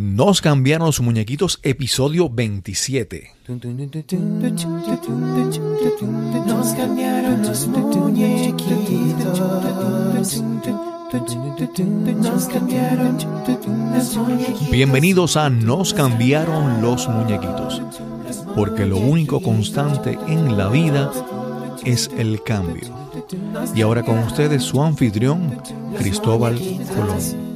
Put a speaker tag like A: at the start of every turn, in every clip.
A: Nos cambiaron los muñequitos, episodio 27.
B: Nos cambiaron los muñequitos. Nos cambiaron los muñequitos.
A: Bienvenidos a Nos cambiaron los muñequitos, porque lo único constante en la vida es el cambio. Y ahora con ustedes su anfitrión, Cristóbal Colón.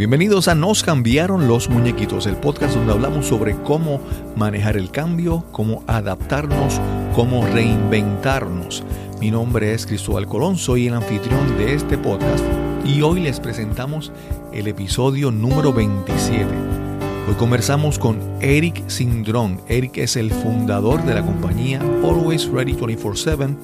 A: Bienvenidos a Nos cambiaron los muñequitos, el podcast donde hablamos sobre cómo manejar el cambio, cómo adaptarnos, cómo reinventarnos. Mi nombre es Cristóbal Colón, soy el anfitrión de este podcast y hoy les presentamos el episodio número 27. Hoy conversamos con Eric Sindrón. Eric es el fundador de la compañía Always Ready 24/7.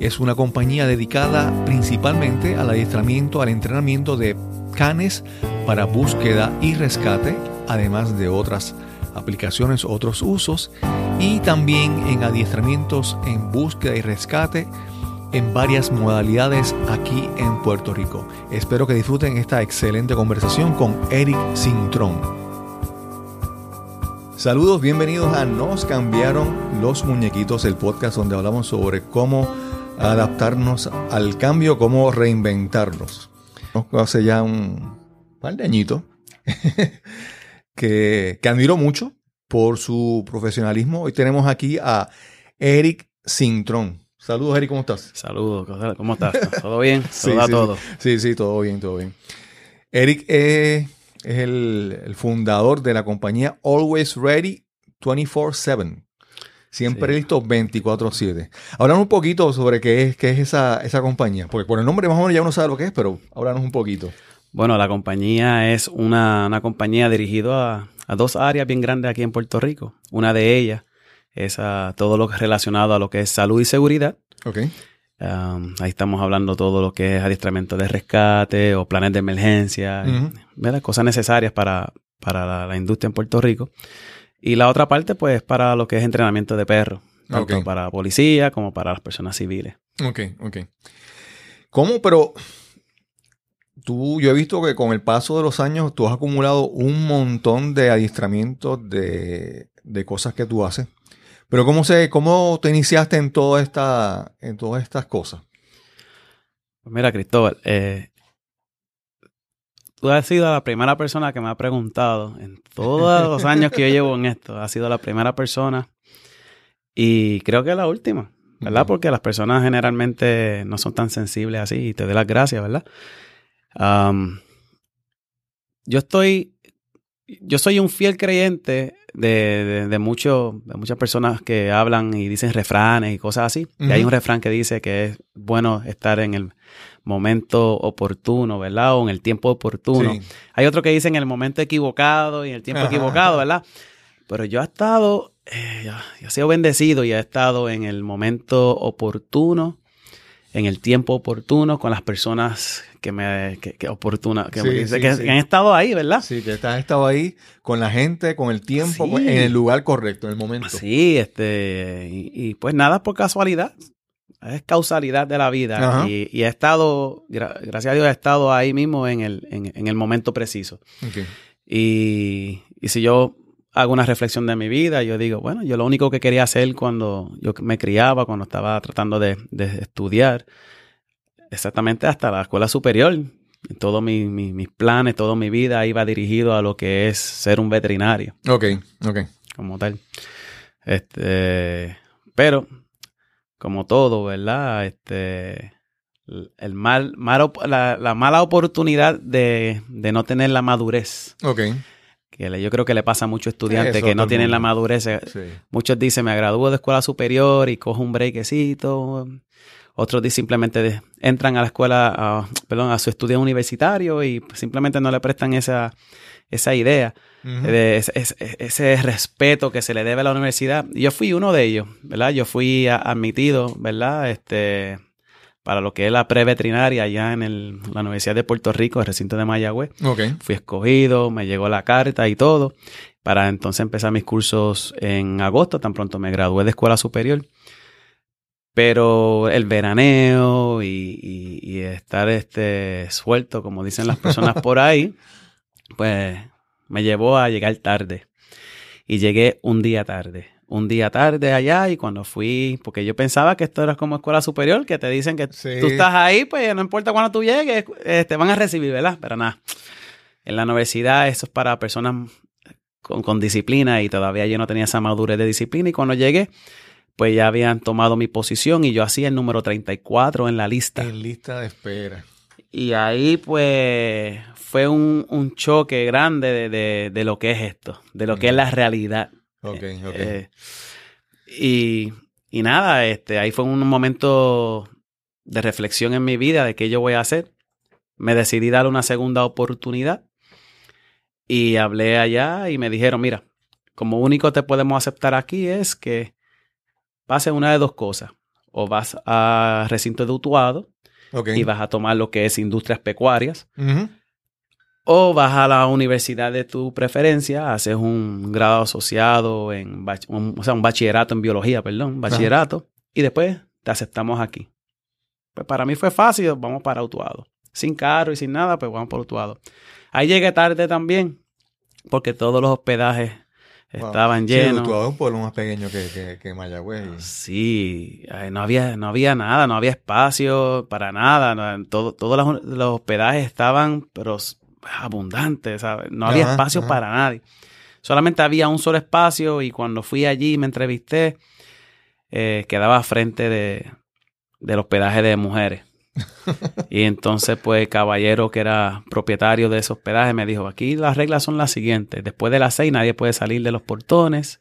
A: Es una compañía dedicada principalmente al adiestramiento, al entrenamiento de canes para búsqueda y rescate, además de otras aplicaciones, otros usos, y también en adiestramientos en búsqueda y rescate en varias modalidades aquí en Puerto Rico. Espero que disfruten esta excelente conversación con Eric Sintrón. Saludos, bienvenidos a Nos cambiaron los muñequitos, el podcast donde hablamos sobre cómo adaptarnos al cambio, cómo reinventarnos. Hace ya un par de añitos que, que admiro mucho por su profesionalismo. Hoy tenemos aquí a Eric Sintrón. Saludos, Eric, ¿cómo estás?
C: Saludos, ¿cómo estás? ¿Todo bien?
A: Sí,
C: ¿Todo a
A: sí.
C: todo?
A: Sí, sí, todo bien, todo bien. Eric es el, el fundador de la compañía Always Ready 24-7. Siempre
C: Sí.
A: listo 24-7. Háblanos un poquito sobre qué es, qué es esa, esa compañía. Porque por el nombre más o menos ya uno sabe lo que es, pero háblanos un poquito.
C: Bueno, la compañía es una, una compañía dirigida a, a dos áreas bien grandes aquí en Puerto Rico. Una de ellas es a todo lo que es relacionado a lo que es salud y seguridad.
A: Ok.
C: Um, ahí estamos hablando todo lo que es adiestramiento de rescate o planes de emergencia. ¿verdad? cosas necesarias para, para la, la industria en Puerto Rico. Y la otra parte, pues, para lo que es entrenamiento de perros, tanto para policía como para las personas civiles.
A: Ok, ok. ¿Cómo? Pero tú, yo he visto que con el paso de los años tú has acumulado un montón de adiestramientos de, de cosas que tú haces. Pero ¿cómo, se, cómo te iniciaste en, toda esta, en todas estas cosas?
C: Pues mira, Cristóbal, eh, tú has sido la primera persona que me ha preguntado en todos los años que yo llevo en esto. Has sido la primera persona y creo que la última, ¿verdad? Porque las personas generalmente no son tan sensibles así y te doy las gracias, ¿verdad? Yo estoy, yo soy un fiel creyente de, de, de mucho- de muchas personas que hablan y dicen refranes y cosas así. Y hay un refrán que dice que es bueno estar en el momento oportuno, ¿verdad? O en el tiempo oportuno.
A: Sí.
C: Hay otro que dice en el momento equivocado y en el tiempo
A: Ajá.
C: equivocado, ¿verdad? Pero yo he estado, eh, yo, yo he sido bendecido y he estado en el momento oportuno, en el tiempo oportuno, con las personas que me, que, que oportuna, que,
A: Sí,
C: me-
A: sí,
C: que-
A: sí.
C: que han estado ahí, ¿verdad?
A: Sí, que has estado ahí con la gente, con el tiempo, pues, en el lugar correcto, en el momento.
C: Sí, este, y, y pues nada por casualidad. Es causalidad de la vida. Y, y he estado, gra- gracias a Dios, he estado ahí mismo en el, en, en el momento preciso. Y, y si yo hago una reflexión de mi vida, yo digo, bueno, yo lo único que quería hacer cuando yo me criaba, cuando estaba tratando de, de estudiar, exactamente hasta la escuela superior, todos mi- mi- mis planes, toda mi vida iba dirigido a lo que es ser un veterinario
A: Ok, ok.
C: como tal. Este, pero, como todo, ¿verdad? Este, el mal, mal la, la mala oportunidad de, de no tener la madurez,
A: Ok.
C: Que yo creo que le pasa a muchos estudiantes
A: Eso
C: que no tienen la madurez. eh,
A: Sí.
C: Muchos dicen, me gradúo de escuela superior y cojo un breakcito. Otros dicen, simplemente de- entran a la escuela, a- perdón, a su estudio universitario y simplemente no le prestan esa, esa idea de ese, ese- ese respeto que se le debe a la universidad. Yo fui uno de ellos, ¿verdad? Yo fui a- admitido, ¿verdad? Este, para lo que es la pre-veterinaria allá en el- la Universidad de Puerto Rico, el recinto de Mayagüez. Fui escogido, me llegó la carta y todo, para entonces empezar mis cursos en agosto, tan pronto me gradué de escuela superior. Pero el veraneo y, y- y estar este, suelto, como dicen las personas por ahí, pues me llevó a llegar tarde. Y llegué un día tarde. Un día tarde allá y cuando fui, porque yo pensaba que esto era como escuela superior, que te dicen que
A: Sí.
C: tú estás ahí, pues no importa cuando tú llegues, eh, te van a recibir, ¿verdad? Pero nada, en la universidad eso es para personas con, con disciplina y todavía yo no tenía esa madurez de disciplina y cuando llegué, pues ya habían tomado mi posición y yo hacía el número 34 en la lista.
A: En lista de espera.
C: Y ahí pues fue un, un choque grande de, de- de lo que es esto, de lo que es la realidad.
A: Ok, ok.
C: Eh, y, y nada, este, ahí fue un momento de reflexión en mi vida de qué yo voy a hacer. Me decidí dar una segunda oportunidad y hablé allá y me dijeron, mira, como único te podemos aceptar aquí es que pases una de dos cosas. O vas a recinto de Utuado y vas a tomar lo que es industrias pecuarias.
A: Ujú.
C: O vas a la universidad de tu preferencia, haces un grado asociado en, un- o sea, un bachillerato en biología, perdón, bachillerato, y después te aceptamos aquí. Pues para mí fue fácil, vamos para Utuado. Sin carro y sin nada, pues vamos para Utuado. Ahí llegué tarde también, porque todos los hospedajes
A: Wow.
C: estaban
A: Sí,
C: llenos.
A: Utuado es un pueblo más pequeño que, que, que Mayagüez. y-
C: Sí, no había, no había nada, no había espacio para nada. no, todo, todos los, los hospedajes estaban, pero abundantes, ¿sabes? No había
A: Ajá,
C: espacio
A: ajá.
C: para nadie. Solamente había un solo espacio y cuando fui allí y me entrevisté, eh, quedaba frente de, del hospedaje de mujeres. y entonces, pues, el caballero que era propietario de ese hospedaje me dijo, aquí las reglas son las siguientes. Después de las seis nadie puede salir de los portones.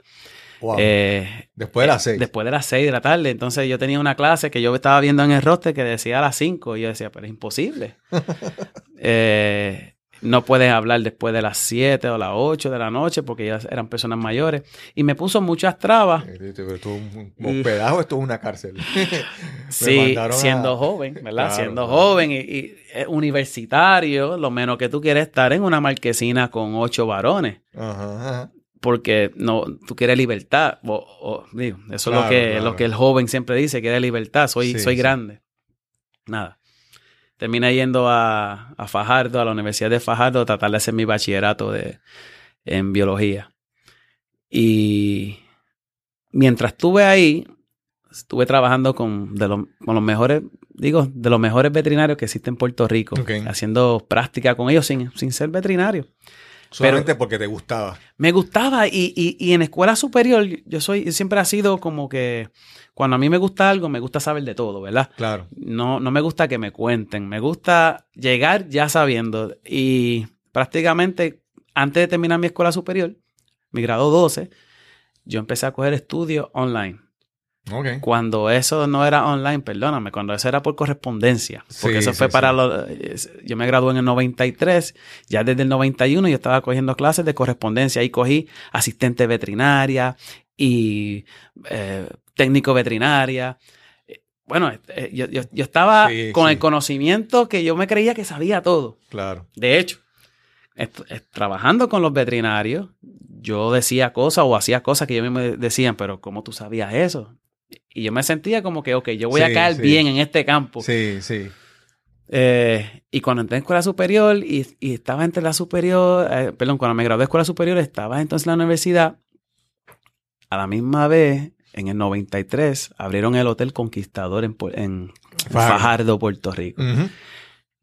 A: Wow.
C: Eh,
A: Después de las seis.
C: Después de las 6 de la tarde. Entonces yo tenía una clase que yo estaba viendo en el roster que decía a las 5. Y yo decía, pero es imposible. Eh, no puedes hablar después de las 7 o las 8 de la noche porque ya eran personas mayores. Y me puso muchas trabas.
A: Eh, Pero esto es un un hospedaje o esto es una cárcel.
C: Sí,
A: mandaron a-
C: siendo joven, ¿verdad?
A: Claro,
C: siendo
A: claro.
C: joven y, y, universitario, lo menos que tú quieres estar en una marquesina con ocho varones.
A: Ajá, ajá.
C: porque no, tú quieres libertad. O, o, digo, eso es lo que, lo que el joven siempre dice, quiere libertad, soy,
A: Sí,
C: soy
A: sí.
C: grande. Nada. Terminé yendo a, a Fajardo, a la Universidad de Fajardo, a tratar de hacer mi bachillerato de, en biología. Y mientras estuve ahí, estuve trabajando con, de los, con los mejores, digo, de los mejores veterinarios que existen en Puerto Rico,
A: Ok.
C: haciendo práctica con ellos sin, sin ser veterinario.
A: Solamente porque te gustaba.
C: Me gustaba y, y, y en escuela superior yo soy siempre ha sido como que cuando a mí me gusta algo me gusta saber de todo, ¿verdad?
A: Claro.
C: No, no me gusta que me cuenten, me gusta llegar ya sabiendo y prácticamente antes de terminar mi escuela superior, mi grado 12, yo empecé a coger estudios online.
A: Ok.
C: Cuando eso no era online, perdóname, cuando eso era por correspondencia. Porque
A: Sí,
C: eso fue
A: sí,
C: para
A: sí.
C: los... Yo me gradué en el 93, ya desde el 91 yo estaba cogiendo clases de correspondencia. Ahí cogí asistente veterinaria y eh, técnico veterinaria. Eh, Bueno, eh, yo, yo- yo estaba
A: Sí,
C: con
A: sí.
C: el conocimiento que yo me creía que sabía todo.
A: Claro.
C: De hecho, trabajando con los veterinarios, yo decía cosas o hacía cosas que ellos me decían, pero ¿cómo tú sabías eso? Y yo me sentía como que, ok, yo voy a caer
A: sí.
C: bien en este campo.
A: Sí, sí.
C: Eh, y cuando entré en escuela superior y, y estaba entre la superior, eh, perdón, cuando me gradué de escuela superior, estaba entonces en la universidad. A la misma vez, en el 93, abrieron el Hotel Conquistador en,
A: Fajardo.
C: Fajardo, Puerto Rico.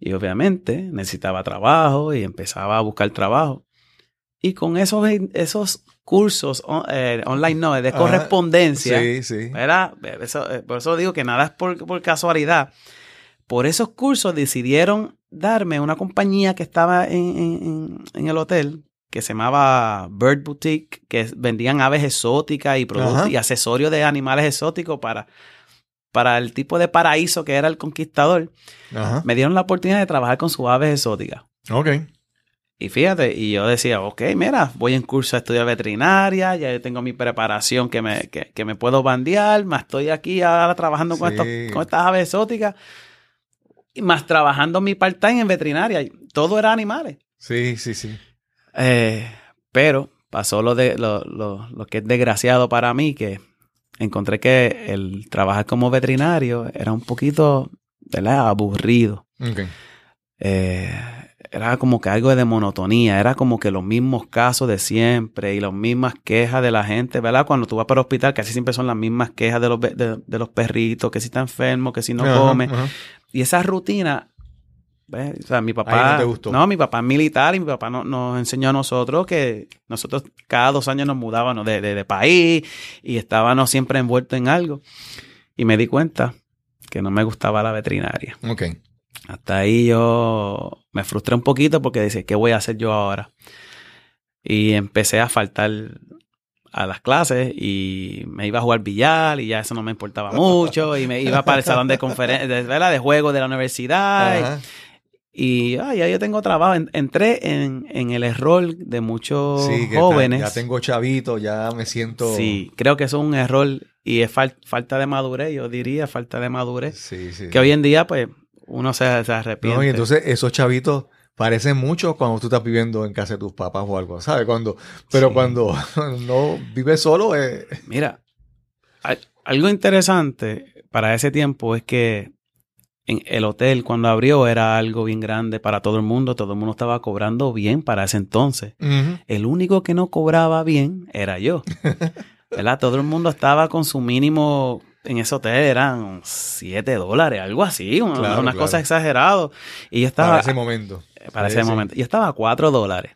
C: Y obviamente necesitaba trabajo y empezaba a buscar trabajo. Y con esos, esos cursos on- eh, online, no, de correspondencia,
A: Sí, sí.
C: ¿verdad? Eso, eh, por eso digo que nada es por, por casualidad. Por esos cursos decidieron darme una compañía que estaba en- en el hotel que se llamaba Bird Boutique, que vendían aves exóticas y productos
A: Ajá.
C: y accesorios de animales exóticos para, para el tipo de paraíso que era el conquistador
A: Ajá.
C: me dieron la oportunidad de trabajar con sus aves exóticas.
A: Ok.
C: Y fíjate, y yo decía, ok, mira, voy en curso estudiar veterinaria, ya yo tengo mi preparación que me, que, que me puedo bandear, más estoy aquí ahora trabajando con, estos- con estas aves exóticas, y más trabajando mi part-time en veterinaria. Todo era animales.
A: Sí, sí, sí.
C: Eh, pero pasó lo, de, lo, lo- lo que es desgraciado para mí, que encontré que el trabajar como veterinario era un poquito, ¿verdad? Aburrido. Eh, era como que algo de monotonía, era como que los mismos casos de siempre y las mismas quejas de la gente, ¿verdad? Cuando tú vas para el hospital, casi siempre son las mismas quejas de los, de, de los perritos, que si está enfermo, que si no come. Y esa rutina, ¿ves? o sea, mi papá,
A: no te gustó.
C: mi papá es militar y mi papá no- nos enseñó a nosotros que nosotros cada dos años nos mudábamos de, de- de país y estábamos siempre envueltos en algo. Y me di cuenta que no me gustaba la veterinaria.
A: Ok.
C: Hasta ahí yo me frustré un poquito porque decía, ¿qué voy a hacer yo ahora? Y empecé a faltar a las clases y me iba a jugar billar y ya eso no me importaba mucho y me iba para el salón de conferencia, de, ¿verdad? de la universidad
A: Ajá.
C: y ah, ya yo tengo trabajo. En- entré en, en el error de muchos
A: Sí,
C: jóvenes.
A: está- ya tengo chavito, ya me siento.
C: Sí, creo que eso es un error y es fal- falta de madurez, yo diría falta de madurez.
A: Sí, sí.
C: Que hoy en día, pues, uno se, se arrepiente.
A: No, y entonces esos chavitos parecen mucho cuando tú estás viviendo en casa de tus papás o algo, ¿sabes? Cuando, pero
C: Sí.
A: cuando no vives solo, eh,
C: Mira, al- algo interesante para ese tiempo es que en el hotel cuando abrió era algo bien grande para todo el mundo, todo el mundo estaba cobrando bien para ese entonces. El único que no cobraba bien era yo. ¿Verdad? Todo el mundo estaba con su mínimo en ese hotel, eran 7 dólares, algo así, una,
A: Claro,
C: una
A: claro.
C: cosa exagerada. Y yo estaba
A: para ese momento.
C: para
A: Sí,
C: ese momento. Yo estaba a 4 dólares.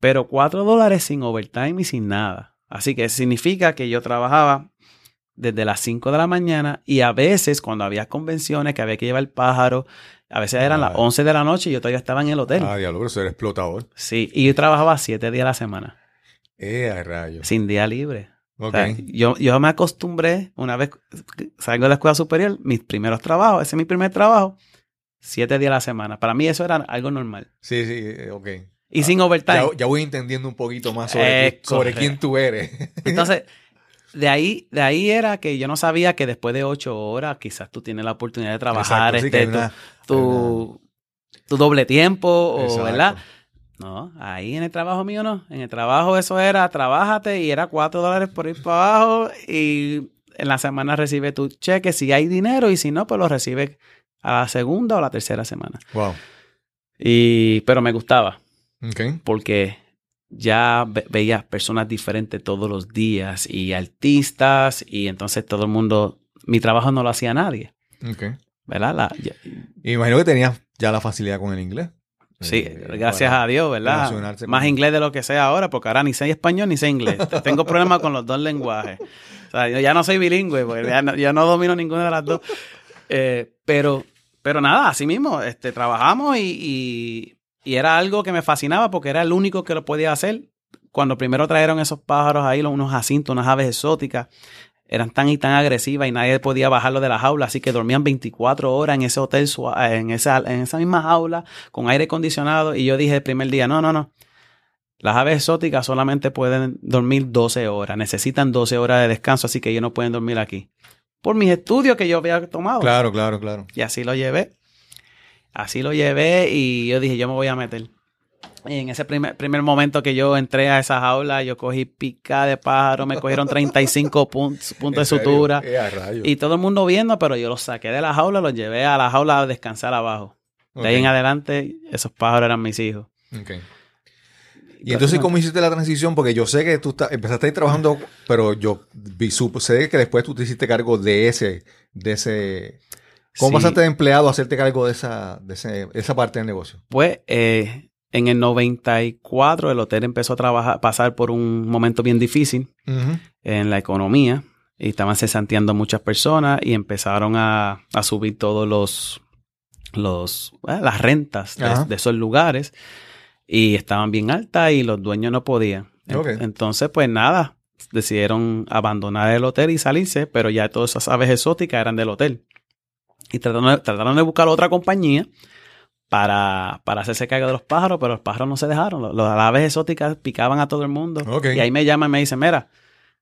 C: Pero 4 dólares sin overtime y sin nada. Así que significa que yo trabajaba desde las 5 de la mañana y a veces cuando había convenciones que había que llevar el pájaro, a veces eran las
A: Ah.
C: 11 de la noche y yo todavía estaba en el hotel.
A: Ah, diablo, pero eso era explotador.
C: Sí, y yo trabajaba 7 días a la semana,
A: Eh, a rayos.
C: sin día libre.
A: Ok.
C: O sea, yo, yo me acostumbré, una vez salgo de la escuela superior, mis primeros trabajos, ese es mi primer trabajo, 7 días a la semana. Para mí eso era algo normal.
A: Sí, sí, eh, ok.
C: Y sin overtime.
A: Ya, ya voy entendiendo un poquito más sobre, sobre quién tú eres.
C: Entonces, de ahí, de ahí era que yo no sabía que después de ocho horas quizás tú tienes la oportunidad de trabajar
A: Exacto,
C: este,
A: una-
C: tu, tu, tu doble tiempo, o. ¿verdad? No, ahí en el trabajo mío no. En el trabajo eso era, trabájate y era cuatro dólares por ir para abajo y en la semana recibe tu cheque si hay dinero y si no, pues lo recibes a la segunda o la tercera semana.
A: Wow.
C: Y, pero me gustaba porque ya ve- veía personas diferentes todos los días y artistas y entonces todo el mundo, mi trabajo no lo hacía nadie,
A: Ok.
C: ¿verdad? La- ya-
A: Y imagino que tenías ya la facilidad con el inglés.
C: sí,
A: Eh,
C: gracias a Dios, ¿verdad? Más inglés de lo que sé ahora porque ahora ni sé español ni sé inglés. Tengo problemas con los dos lenguajes. O sea, yo ya no soy bilingüe porque ya no, ya no domino ninguna de las dos. Eh, pero, pero nada, así mismo, este, trabajamos y, y- y era algo que me fascinaba porque era el único que lo podía hacer. Cuando primero trajeron esos pájaros ahí, unos jacintos, unas aves exóticas, eran tan y tan agresivas y nadie podía bajarlo de la jaula, así que dormían 24 horas en ese hotel, sua- en esa, en esa misma jaula, con aire acondicionado. Y yo dije el primer día, no, no, no. Las aves exóticas solamente pueden dormir 12 horas, necesitan 12 horas de descanso, así que ellos no pueden dormir aquí. Por mis estudios que yo había tomado.
A: Claro, claro, claro.
C: Y así lo llevé. Así lo llevé y yo dije, yo me voy a meter. Y en ese primer, primer momento que yo entré a esa jaula, yo cogí pica de pájaro, me cogieron 35 puntos, puntos de sutura.
A: Eh, a.
C: Y todo el mundo viendo, pero yo los saqué de la jaula, los llevé a la jaula a descansar abajo. De ahí en adelante, esos pájaros eran mis hijos.
A: Ok. Y entonces, ¿cómo hiciste la transición? Porque yo sé que tú está- empezaste ahí trabajando, pero yo vi, supo- sé que después tú te hiciste cargo de ese, de ese. ¿Cómo
C: Sí.
A: pasaste de empleado a hacerte cargo de esa, de ese- esa parte del negocio?
C: Pues eh, en el 94 el hotel empezó a trabajar, pasar por un momento bien difícil en la economía y estaban cesanteando muchas personas y empezaron a, a subir todos los, los eh, las rentas de, de esos lugares y estaban bien altas y los dueños no podían. Entonces, pues nada, decidieron abandonar el hotel y salirse, pero ya todas esas aves exóticas eran del hotel. Y trataron de, trataron de buscar otra compañía para, para hacerse cargo de los pájaros, pero los pájaros no se dejaron. Los, las aves exóticas picaban a todo el mundo. Y ahí me llaman y me dicen, mira,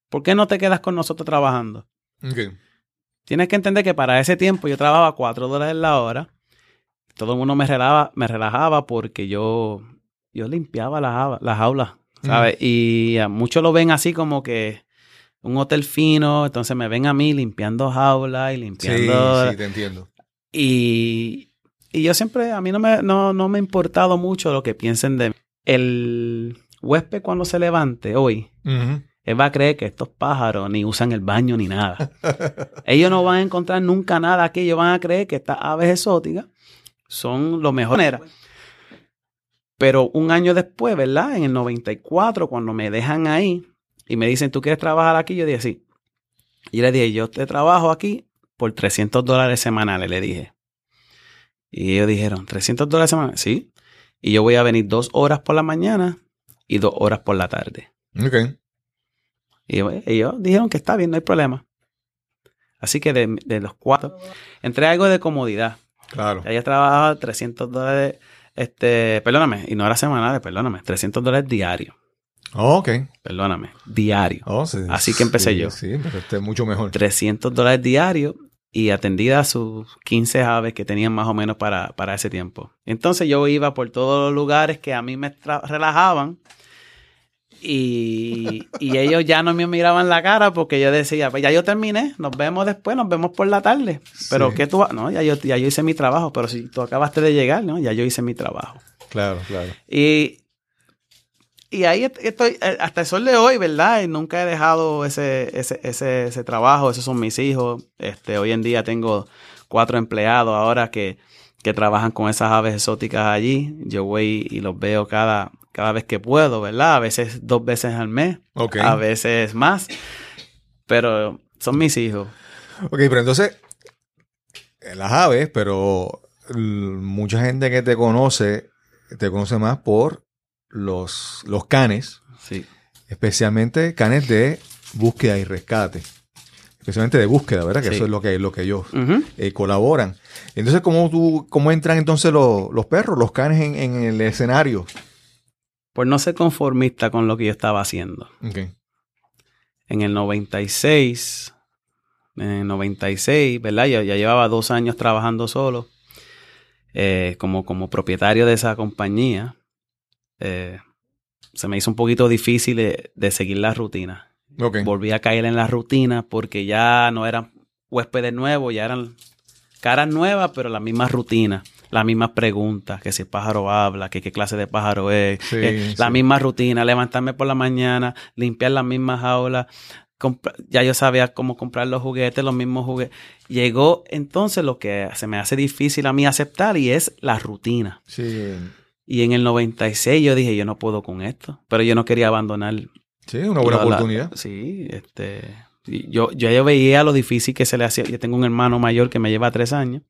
C: ¿por qué no te quedas con nosotros trabajando? Tienes que entender que para ese tiempo yo trabajaba 4 dólares la hora. Todo el mundo me relajaba, me relajaba porque yo, yo limpiaba las, las jaulas, ¿sabes? Y muchos lo ven así como que un hotel fino, entonces me ven a mí limpiando jaulas y
A: Sí,
C: limpiando...
A: sí, te entiendo.
C: Y, y yo siempre, a mí no me, no, no me ha importado mucho lo que piensen de mí. El huésped cuando se levante hoy, él va a creer que estos pájaros ni usan el baño ni nada. ellos no van a encontrar nunca nada aquí, ellos van a creer que estas aves exóticas son lo mejor. Era. Pero un año después, ¿verdad? En el 94, cuando me dejan ahí y me dicen, ¿tú quieres trabajar aquí? Yo dije, sí. Y le dije, yo te trabajo aquí por 300 dólares semanales, le dije. Y ellos dijeron, ¿300 dólares semanales? Sí. Y yo voy a venir dos horas por la mañana y dos horas por la tarde.
A: Ok.
C: Y yo- ellos dijeron que está bien, no hay problema. Así que de, de los cuatro, entré algo de comodidad.
A: Claro.
C: Ya yo trabajaba 300 dólares, este, perdóname, y no era semanales, perdóname, 300 dólares diario,
A: Oh, ok.
C: perdóname, diario.
A: Oh, sí.
C: Así que empecé
A: Sí,
C: yo.
A: Sí, pero este es mucho mejor.
C: 300 dólares diario y atendida a sus 15 aves que tenían más o menos para, para ese tiempo. Entonces yo iba por todos los lugares que a mí me relajaban y, y ellos ya no me miraban la cara porque yo decía, pues ya yo terminé, nos vemos después, nos vemos por la tarde. Pero
A: Sí.
C: ¿qué tú? No, ya yo, ya yo hice mi trabajo, pero si tú acabaste de llegar, ¿no? Ya yo hice mi trabajo.
A: Claro, claro.
C: Y, y ahí est- estoy, eh, hasta el sol de hoy, ¿verdad? Y nunca he dejado ese, ese, ese, ese trabajo, esos son mis hijos. Este, hoy en día tengo cuatro empleados ahora que, que trabajan con esas aves exóticas allí. Yo voy y los veo cada, cada vez que puedo, ¿verdad? A veces dos veces al mes, a veces más. Pero son mis hijos.
A: Ok, pero entonces, eh, las aves, pero mucha gente que te conoce, te conoce más por los, los canes,
C: Sí.
A: especialmente canes de búsqueda y rescate. Especialmente de búsqueda, ¿verdad? Que
C: Sí.
A: eso es lo que, lo que ellos eh, colaboran. Entonces, ¿cómo, tú, ¿cómo entran entonces los, los perros, los canes en, en el escenario?
C: Por no ser conformista con lo que yo estaba haciendo. En el 96, en el 96, ¿verdad? Yo ya llevaba dos años trabajando solo eh, como, como propietario de esa compañía. Eh, se me hizo un poquito difícil de, de seguir la rutina. Volví a caer en la rutina porque ya no eran huéspedes nuevos, ya eran caras nuevas, pero la misma rutina, las mismas preguntas, que si el pájaro habla, que qué clase de pájaro es,
A: Sí,
C: eh, la misma rutina, levantarme por la mañana, limpiar las mismas compra- ya yo sabía cómo comprar los juguetes, los mismos juguetes. Llegó entonces lo que se me hace difícil a mí aceptar y es la rutina.
A: Sí,
C: Y en el 96 yo dije, yo no puedo con esto, pero yo no quería abandonar
A: sí, una buena
C: la- la-
A: oportunidad.
C: sí, este. Yo, yo ya veía lo difícil que se le hacía. Yo tengo un hermano mayor que me lleva tres años.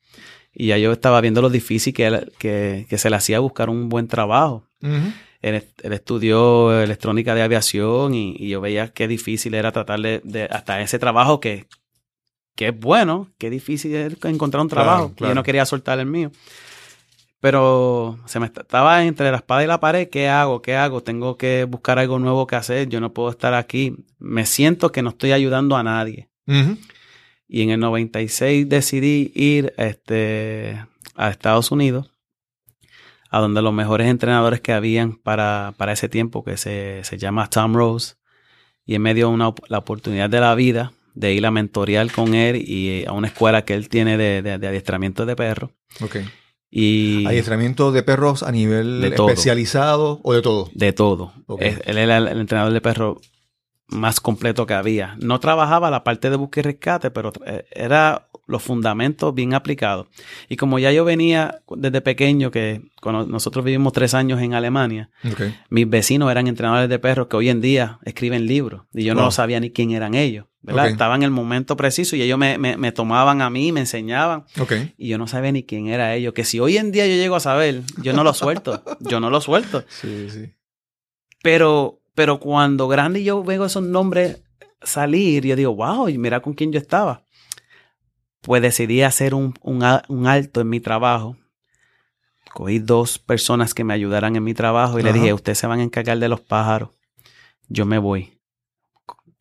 C: Y ya yo estaba viendo lo difícil que, que, que se le hacía buscar un buen trabajo.
A: Ujú.
C: Él, est- él estudió electrónica de aviación y, y yo veía qué difícil era tratar de, de- hasta ese trabajo que, que es bueno, qué difícil es encontrar un
A: Claro,
C: trabajo.
A: claro.
C: Yo no quería soltar el mío. Pero se me est- estaba entre la espada y la pared. ¿Qué hago? ¿Qué hago? Tengo que buscar algo nuevo que hacer. Yo no puedo estar aquí. Me siento que no estoy ayudando a nadie. Y en el 96 decidí ir este, a Estados Unidos, a donde los mejores entrenadores que habían para, para ese tiempo, que se, se llama Tom Rose, y él me dio la oportunidad de la vida de ir a mentorear con él y a una escuela que él tiene de, de- de adiestramiento de perros. Y
A: Adiestramiento de perros a nivel especializado o de todo.
C: de todo. Él era el, entrenador de perros más completo que había. No trabajaba la parte de búsqueda y rescate, pero eh, era los fundamentos bien aplicados. Y como ya yo venía desde pequeño, que cuando nosotros vivimos tres años en Alemania, mis vecinos eran entrenadores de perros que hoy en día escriben libros y yo no
A: Wow.
C: sabía ni quién eran ellos. ¿Verdad? Estaba en el momento preciso y ellos me, me- me tomaban a mí, me enseñaban
A: Ok.
C: y yo no sabía ni quién era ellos. Que si hoy en día yo llego a saber, yo no lo suelto. yo no lo suelto.
A: Sí, sí.
C: Pero, pero cuando grande yo veo esos nombres salir, yo digo, wow, y mira con quién yo estaba. Pues decidí hacer un, un un alto en mi trabajo. Cogí dos personas que me ayudaran en mi trabajo y le dije, ustedes se van a encargar de los pájaros. Yo me voy.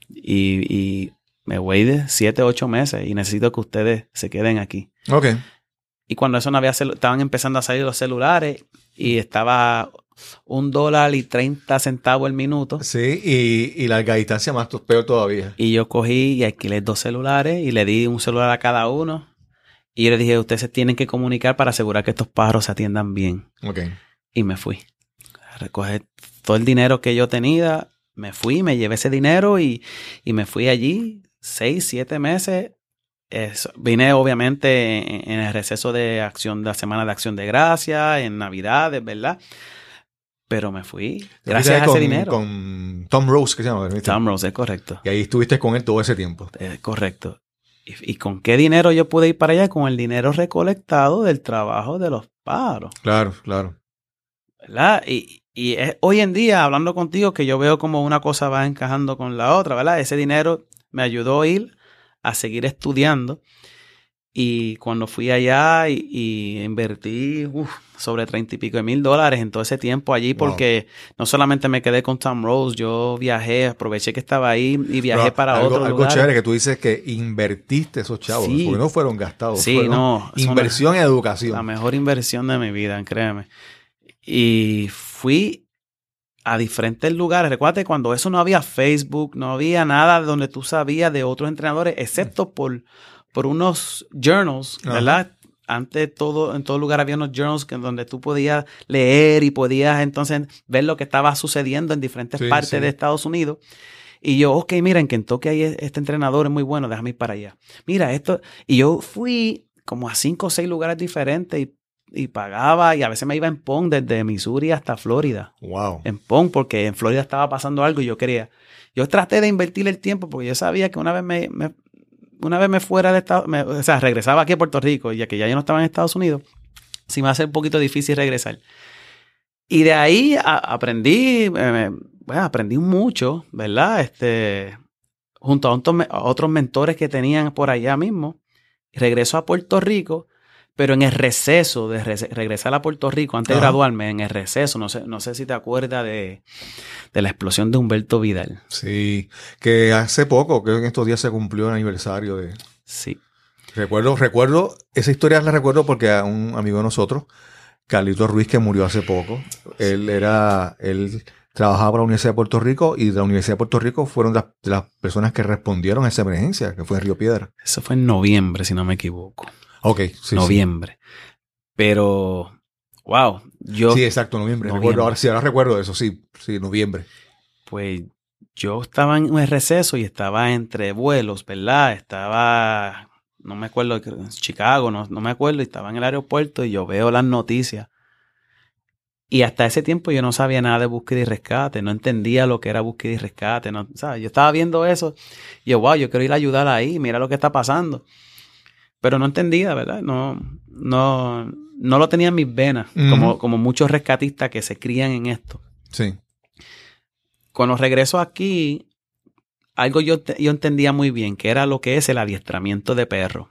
C: Y, y me voy de siete, ocho meses y necesito que ustedes se queden aquí.
A: Ok.
C: Y cuando eso no había estaban empezando a salir los celulares y estaba un dólar y 30 centavos el minuto.
A: Sí, y, y larga distancia más peor todavía.
C: Y yo cogí y alquilé dos celulares y le di un celular a cada uno. Y yo le dije, ustedes se tienen que comunicar para asegurar que estos pájaros se atiendan bien.
A: Ok.
C: Y me fui. A recoger todo el dinero que yo tenía. Me fui, me llevé ese dinero y, y me fui allí seis, siete meses. Vine obviamente en, en el receso de acción, de la Semana de Acción de Gracia, en Navidades, ¿verdad? Pero me fui gracias a
A: fuiste
C: ese
A: con,
C: dinero.
A: Con Tom Rose, que se llama. ¿viste?
C: Tom Rose, es correcto.
A: Y ahí estuviste con él todo ese tiempo.
C: Es correcto. ¿Y, y con qué dinero yo pude ir para allá? Con el dinero recolectado del trabajo de los pájaros,
A: Claro, claro.
C: ¿verdad? Y, y es hoy en día, hablando contigo, que yo veo como una cosa va encajando con la otra, ¿verdad? Ese dinero me ayudó a ir a seguir estudiando. Y cuando fui allá y, y invertí uf, sobre treinta y pico de mil dólares en todo ese tiempo allí,
A: Wow.
C: porque no solamente me quedé con Tom Rose, yo viajé, aproveché que estaba ahí y viajé
A: Pero
C: para
A: algo,
C: otros
A: Algo chévere que tú dices que invertiste esos chavos,
C: Sí.
A: porque no fueron gastados.
C: Sí,
A: fueron
C: no,
A: Inversión en educación.
C: La mejor inversión de mi vida, créeme. Y fui a diferentes lugares. Recuerda cuando eso no había Facebook, no había nada donde tú sabías de otros entrenadores, excepto por, por unos journals. ¿verdad? Antes todo, en todo lugar había unos journals que, donde tú podías leer y podías entonces ver lo que estaba sucediendo en diferentes
A: Sí,
C: partes
A: sí.
C: de Estados Unidos. Y yo, ok, mira, en Kentucky hay este entrenador, es muy bueno, déjame ir para allá. Mira, esto. Y yo fui como a cinco o seis lugares diferentes y, y pagaba y a veces me iba en PON desde Missouri hasta Florida.
A: Wow.
C: En PON porque en Florida estaba pasando algo y yo quería. Yo traté de invertir el tiempo porque yo sabía que una vez me, me- una vez me fuera de Estados me- o sea, regresaba aquí a Puerto Rico, ya que ya yo no estaba en Estados Unidos, sí me va a ser un poquito difícil regresar. Y de ahí a- aprendí, eh, bueno, aprendí mucho, ¿verdad? Este, junto a otros, a otros mentores que tenían por allá mismo. Regreso a Puerto Rico, pero en el receso de regresar a Puerto Rico, antes de graduarme, en el receso, no sé, no sé si te acuerdas de, de la explosión de Humberto Vidal.
A: Sí. Que hace poco, creo que en estos días se cumplió el aniversario de.
C: Sí.
A: Recuerdo, recuerdo, esa historia la recuerdo porque a un amigo de nosotros, Carlito Ruiz, que murió hace poco, él era, él trabajaba para la Universidad de Puerto Rico y de la Universidad de Puerto Rico fueron las personas que respondieron a esa emergencia, que fue en Río Piedra.
C: Eso fue en noviembre, si no me equivoco.
A: Ok, sí. sí.
C: noviembre. Pero, wow, yo,
A: Sí, exacto, noviembre.
C: Noviembre.
A: Recuerdo, ahora sí, ahora recuerdo eso, sí, sí, noviembre.
C: pues, yo estaba en un receso y estaba entre vuelos, ¿verdad? Estaba, no me acuerdo, en Chicago, no, no me acuerdo, y estaba en el aeropuerto y yo veo las noticias. Y hasta ese tiempo yo no sabía nada de búsqueda y rescate, no entendía lo que era búsqueda y rescate, no, ¿sabes? Yo estaba viendo eso y yo, wow, yo quiero ir a ayudar ahí, mira lo que está pasando. Pero no entendía, ¿verdad? No, no, no lo tenía en mis venas, como, como muchos rescatistas que se crían en esto.
A: Sí.
C: Cuando regreso aquí, algo yo, yo entendía muy bien, que era lo que es el adiestramiento de perros.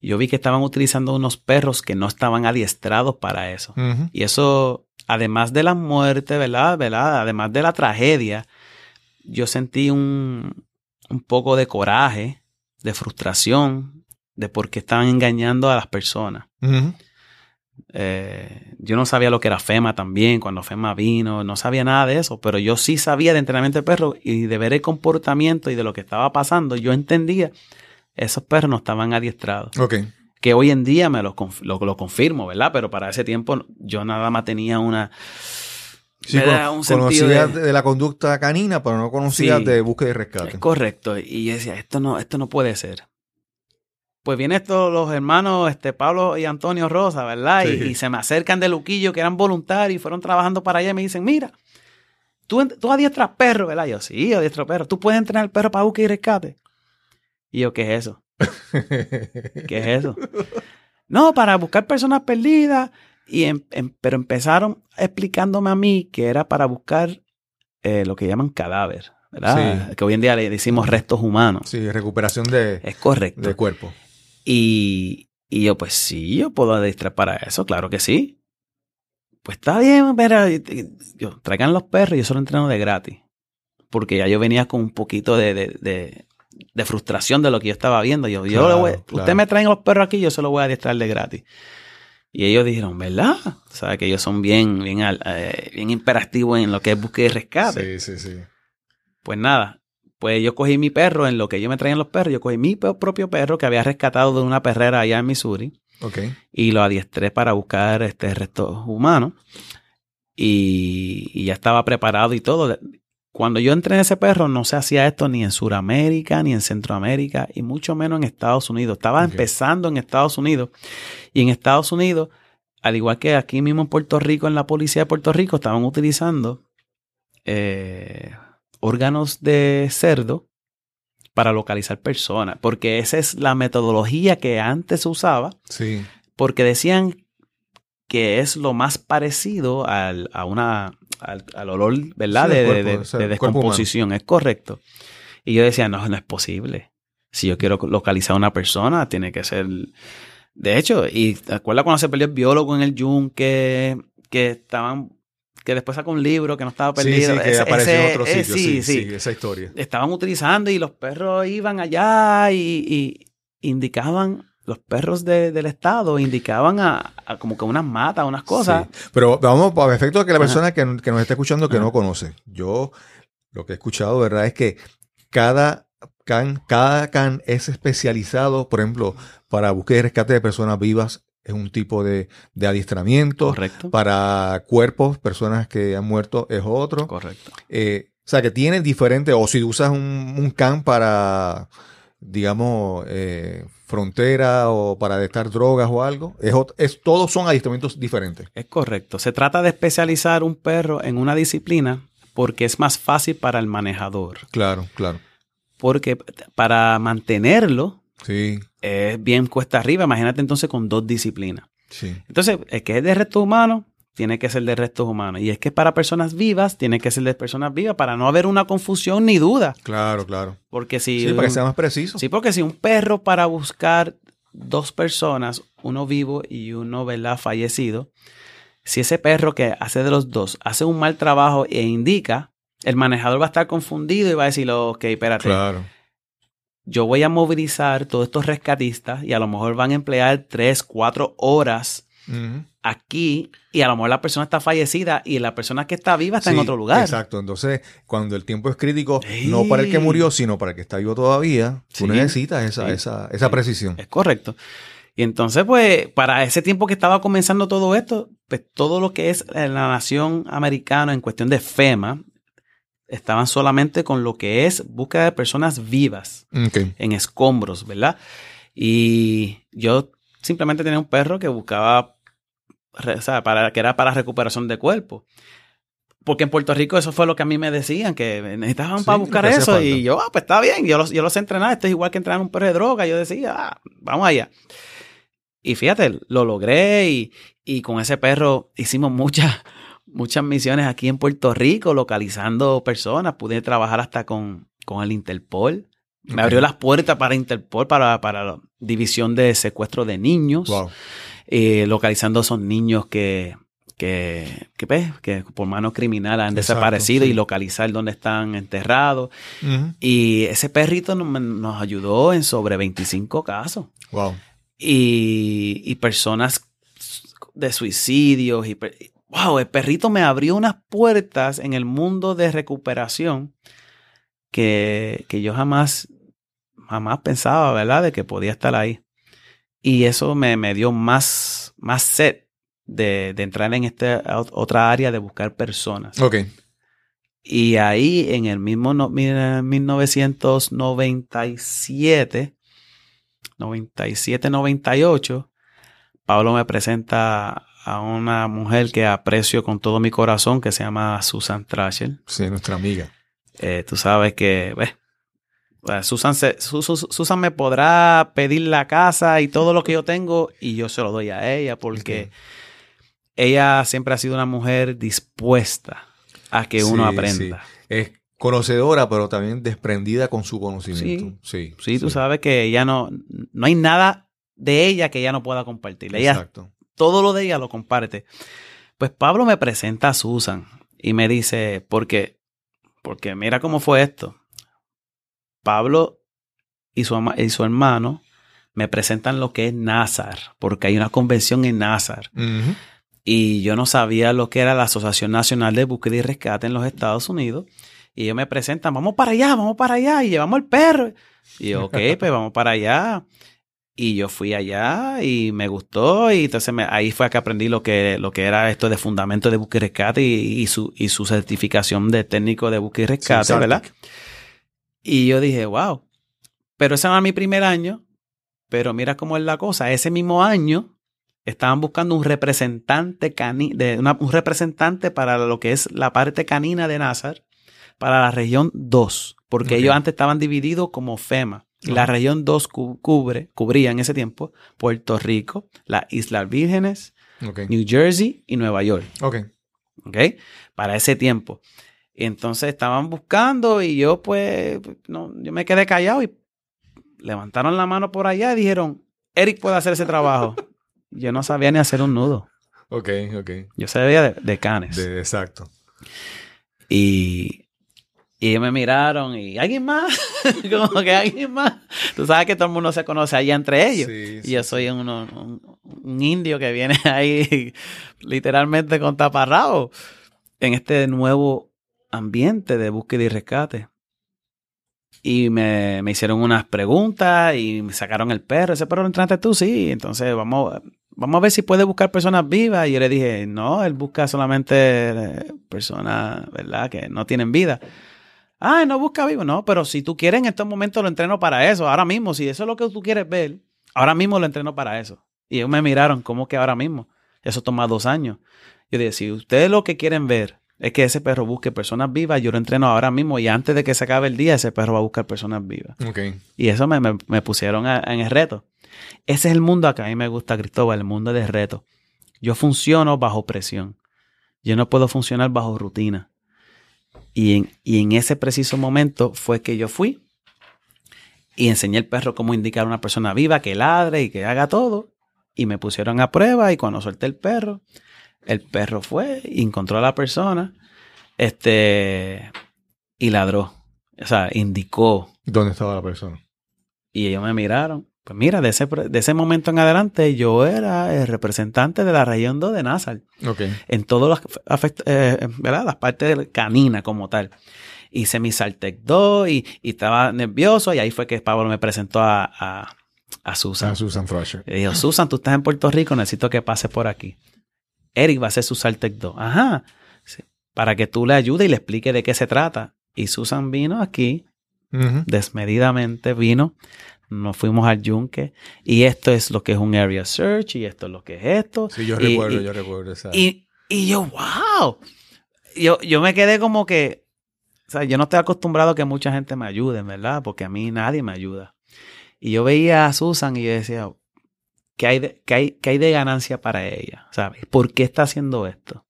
C: Yo vi que estaban utilizando unos perros que no estaban adiestrados para eso. Y eso, además de la muerte, ¿verdad? ¿verdad? Además de la tragedia, yo sentí un, un poco de coraje, de frustración, de por qué estaban engañando a las personas. Eh, yo no sabía lo que era FEMA también, cuando FEMA vino, no sabía nada de eso, pero yo sí sabía de entrenamiento de perros y de ver el comportamiento y de lo que estaba pasando, yo entendía, esos perros no estaban adiestrados. Que hoy en día me lo, lo, lo confirmo, ¿verdad? Pero para ese tiempo yo nada más tenía una...
A: Sí,
C: me
A: con-
C: da un sentido
A: conocías
C: de-
A: de... la conducta canina, pero no conocías
C: Sí.
A: de búsqueda y rescate.
C: Es correcto. Y yo decía, esto no, esto no puede ser. Pues vienen estos los hermanos este, Pablo y Antonio Rosa, ¿verdad? Y-
A: Sí.
C: Y, se me acercan de Luquillo, que eran voluntarios y fueron trabajando para allá y me dicen, mira, tú, tú adiestras perros, ¿verdad? Yo, sí, adiestro perros. ¿Tú puedes entrenar perro para búsqueda y rescate? Y yo, ¿qué es eso? ¿Qué es eso? No, para buscar personas perdidas. Y em- em- pero empezaron explicándome a mí que era para buscar eh, lo que llaman cadáver, ¿verdad?
A: Sí.
C: Que hoy en día le decimos restos humanos.
A: sí, recuperación de,
C: Es correcto.
A: de cuerpo.
C: Y, y yo, pues sí, yo puedo adiestrar para eso, claro que sí. Pues está bien, pero yo, traigan los perros y yo solo entreno de gratis. Porque ya yo venía con un poquito de, de, de- de frustración de lo que yo estaba viendo. Yo, yo
A: Claro,
C: le voy-
A: claro.
C: usted me traen los perros aquí, yo se los voy a adiestrar de gratis. Y ellos dijeron, ¿verdad? O sea, que ellos son bien, bien, eh, bien imperativos en lo que es búsqueda y rescate.
A: Sí, sí, sí.
C: Pues nada, pues yo cogí mi perro, en lo que yo me traían los perros, yo cogí mi propio perro que había rescatado de una perrera allá en Missouri
A: Ok.
C: y lo adiestré para buscar este restos humanos y, y ya estaba preparado y todo. Cuando yo entré en ese perro no se hacía esto ni en Sudamérica ni en Centroamérica y mucho menos en Estados Unidos. Estaba empezando en Estados Unidos y en Estados Unidos, al igual que aquí mismo en Puerto Rico, en la policía de Puerto Rico, estaban utilizando eh, órganos de cerdo para localizar personas, porque esa es la metodología que antes se usaba
A: Sí.
C: porque decían que es lo más parecido al, a una, al, al olor, ¿verdad?
A: Sí,
C: de, de-
A: cuerpo,
C: de-
A: o sea,
C: de
A: el cuerpo
C: descomposición, es correcto. Y yo decía, no, no es posible. Si yo quiero localizar a una persona, tiene que ser... De hecho, y te acuerdas cuando se perdió el biólogo en el yunque, que estaban, que después sacó un libro que no estaba
A: Sí,
C: perdido.
A: sí, que apareció en
C: ese-
A: otro sitio.
C: sí,
A: sí,
C: sí
A: sí, esa historia.
C: estaban utilizando y los perros iban allá y, y indicaban, los perros de- del estado indicaban a, a como que unas matas, unas cosas.
A: Sí. Pero vamos, para efecto de que la persona que, que nos está escuchando que
C: Ajá.
A: no conoce. Yo lo que he escuchado, ¿verdad? Es que cada can, cada can es especializado, por ejemplo, para búsqueda y rescate de personas vivas, es un tipo de, de adiestramiento.
C: Correcto.
A: Para cuerpos, personas que han muerto, es otro.
C: Correcto.
A: Eh, o sea, que tiene diferentes, o si usas un, un can para, digamos, eh, frontera o para detectar drogas o algo, es, es, todos son adiestramientos diferentes.
C: Es correcto. Se trata de especializar un perro en una disciplina porque es más fácil para el manejador.
A: Claro, claro.
C: Porque para mantenerlo
A: Sí,
C: es bien cuesta arriba. Imagínate entonces con dos disciplinas.
A: sí.
C: Entonces, el que es de restos humanos, tiene que ser de restos humanos. Y es que para personas vivas, tiene que ser de personas vivas para no haber una confusión ni duda.
A: Claro, claro.
C: Porque si.
A: Sí, para que sea más preciso.
C: Sí, porque si un perro para buscar dos personas, uno vivo y uno, ¿verdad?, fallecido, si ese perro que hace de los dos hace un mal trabajo e indica, el manejador va a estar confundido y va a decir, ok, espérate,
A: Claro.
C: Yo voy a movilizar todos estos rescatistas y a lo mejor van a emplear tres, cuatro horas aquí y a lo mejor la persona está fallecida y la persona que está viva está en otro lugar.
A: Exacto. Entonces, cuando el tiempo es crítico,
C: Sí.
A: no para el que murió, sino para el que está vivo todavía, tú
C: Sí.
A: necesitas esa, esa, esa precisión.
C: Es correcto. Y entonces, pues, para ese tiempo que estaba comenzando todo esto, pues todo lo que es en la nación americana en cuestión de FEMA, estaban solamente con lo que es búsqueda de personas vivas en escombros, ¿verdad? Y yo simplemente tenía un perro que buscaba, o sea, para, que era para recuperación de cuerpo. Porque en Puerto Rico eso fue lo que a mí me decían, que necesitaban
A: Sí,
C: para buscar eso.
A: falta.
C: Y yo, ah, pues está bien, yo lo, yo lo sé entrenar, esto es igual que entrenar un perro de droga. Yo decía, ah, vamos allá. Y fíjate, lo logré y, y con ese perro hicimos muchas, muchas misiones aquí en Puerto Rico, localizando personas. Pude trabajar hasta con, con el Interpol. Me abrió las puertas para Interpol, para, para la división de secuestro de niños,
A: Wow.
C: eh, localizando a esos niños que, que, que, pues, que por mano criminal han
A: Exacto,
C: desaparecido
A: sí.
C: y localizar dónde están enterrados. Y ese perrito nos, nos ayudó en sobre 25 casos
A: Wow.
C: y, y personas de suicidios. Y, wow, el perrito me abrió unas puertas en el mundo de recuperación que, que yo jamás, jamás pensaba, ¿verdad? De que podía estar ahí. Y eso me, me dio más, más sed de, de entrar en esta ot- otra área de buscar personas.
A: Ok.
C: Y ahí en el mismo no- mil- 1997, 97-98, Pablo me presenta a una mujer que aprecio con todo mi corazón que se llama Susan Trasher.
A: Sí, nuestra amiga.
C: Eh, tú sabes que, bueno, Susan, se- Su- Su- Susan me podrá pedir la casa y todo lo que yo tengo y yo se lo doy a ella porque ella siempre ha sido una mujer dispuesta a que uno
A: Sí,
C: aprenda.
A: Es conocedora, pero también desprendida con su conocimiento. Sí.
C: Sí, tú sabes que ella no, no hay nada de ella que ella no pueda compartir. Ella,
A: Exacto.
C: Todo lo de ella lo comparte. Pues Pablo me presenta a Susan y me dice, porque, porque mira cómo fue esto. Pablo y su, ama- y su hermano me presentan lo que es Nazar, porque hay una convención en Nazar. Y yo no sabía lo que era la Asociación Nacional de Búsqueda y Rescate en los Estados Unidos. Y ellos me presentan, vamos para allá, vamos para allá, y llevamos el perro. Y yo, ok, pues vamos para allá. Y yo fui allá y me gustó. Y entonces me- ahí fue que aprendí lo que, lo que era esto de fundamento de búsqueda y rescate y, y su, y su certificación de técnico de búsqueda y rescate. ¿verdad? Y yo dije, wow. Pero ese era mi primer año. Pero mira cómo es la cosa. Ese mismo año estaban buscando un representante cani de una- un representante para lo que es la parte canina de Nazar para la región 2, porque ellos antes estaban divididos como FEMA. La región 2 cu- cubre, cubría en ese tiempo Puerto Rico, las Islas Vírgenes. New Jersey y Nueva York.
A: Ok.
C: ¿ok? Para ese tiempo. Entonces estaban buscando y yo pues, no, yo me quedé callado y levantaron la mano por allá y dijeron, Eric puede hacer ese trabajo. yo no sabía ni hacer un nudo.
A: Ok, ok.
C: Yo sabía de, de canes.
A: De- exacto.
C: Y, y ellos me miraron y alguien más, como que alguien más. Tú sabes que todo el mundo se conoce allá entre ellos.
A: Sí,
C: Y
A: sí,
C: yo soy uno- un, un indio que viene ahí literalmente con taparrabo en este nuevo ambiente de búsqueda y rescate. Y me, me hicieron unas preguntas y me sacaron el perro. Ese perro lo entraste tú, sí. Entonces vamos, vamos a ver si puede buscar personas vivas. Y yo le dije, no, él busca solamente eh, personas, ¿verdad? Que no tienen vida. Ah, no busca vivo. No, pero si tú quieres en estos momentos lo entreno para eso. Ahora mismo, si eso es lo que tú quieres ver, ahora mismo lo entreno para eso. Y ellos me miraron, ¿cómo que ahora mismo? Eso toma dos años. Yo dije, si ustedes lo que quieren ver es que ese perro busque personas vivas, yo lo entreno ahora mismo y antes de que se acabe el día, ese perro va a buscar personas vivas.
A: Ok.
C: Y eso me, me- me pusieron a- en el reto. Ese es el mundo que a mí me gusta, Cristóbal, el mundo de reto. Yo funciono bajo presión. Yo no puedo funcionar bajo rutina. Y en, y en ese preciso momento fue que yo fui y enseñé al perro cómo indicar a una persona viva que ladre y que haga todo. Y me pusieron a prueba y cuando solté el perro, el perro fue y encontró a la persona este, y ladró. O sea, indicó
A: ¿Dónde estaba la persona?
C: y ellos me miraron. Pues mira, de ese, de ese momento en adelante yo era el representante de la región 2 de Nazar.
A: Ok.
C: En todas las, eh, ¿verdad? las partes del canina como tal. Hice mi Saltec 2 y, y estaba nervioso y ahí fue que Pablo me presentó a, a, a Susan.
A: Ah, Susan Frasher.
C: Y dijo, Susan, tú estás en Puerto Rico, necesito que pases por aquí. Eric va a hacer su Saltec 2. Ajá. Sí. Para que tú le ayudes y le expliques de qué se trata. Y Susan vino aquí desmedidamente vino, nos fuimos al yunque y esto es lo que es un area search y esto es lo que es esto.
A: Sí, yo
C: Y-
A: recuerdo,
C: y-
A: yo recuerdo esa.
C: Y, y yo, wow. Yo, yo me quedé como que, o sea, yo no estoy acostumbrado a que mucha gente me ayude, ¿verdad? Porque a mí nadie me ayuda. Y yo veía a Susan y yo decía, ¿qué hay de, qué hay, qué hay de ganancia para ella? ¿Sabes? ¿Por qué está haciendo esto?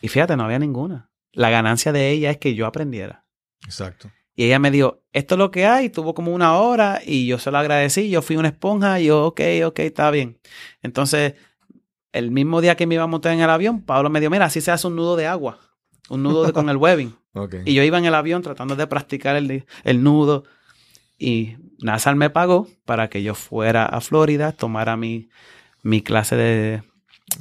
C: Y fíjate, no había ninguna. La ganancia de ella es que yo aprendiera.
A: Exacto.
C: Y ella me dijo, esto es lo que hay, tuvo como una hora y yo se lo agradecí, yo fui una esponja y yo, ok, ok, está bien. Entonces, el mismo día que me iba a montar en el avión, Pablo me dijo, mira, así se hace un nudo de agua, un nudo de- con el webbing. Y yo iba en el avión tratando de practicar el, el nudo y Nazar me pagó para que yo fuera a Florida, tomara mi, mi clase de,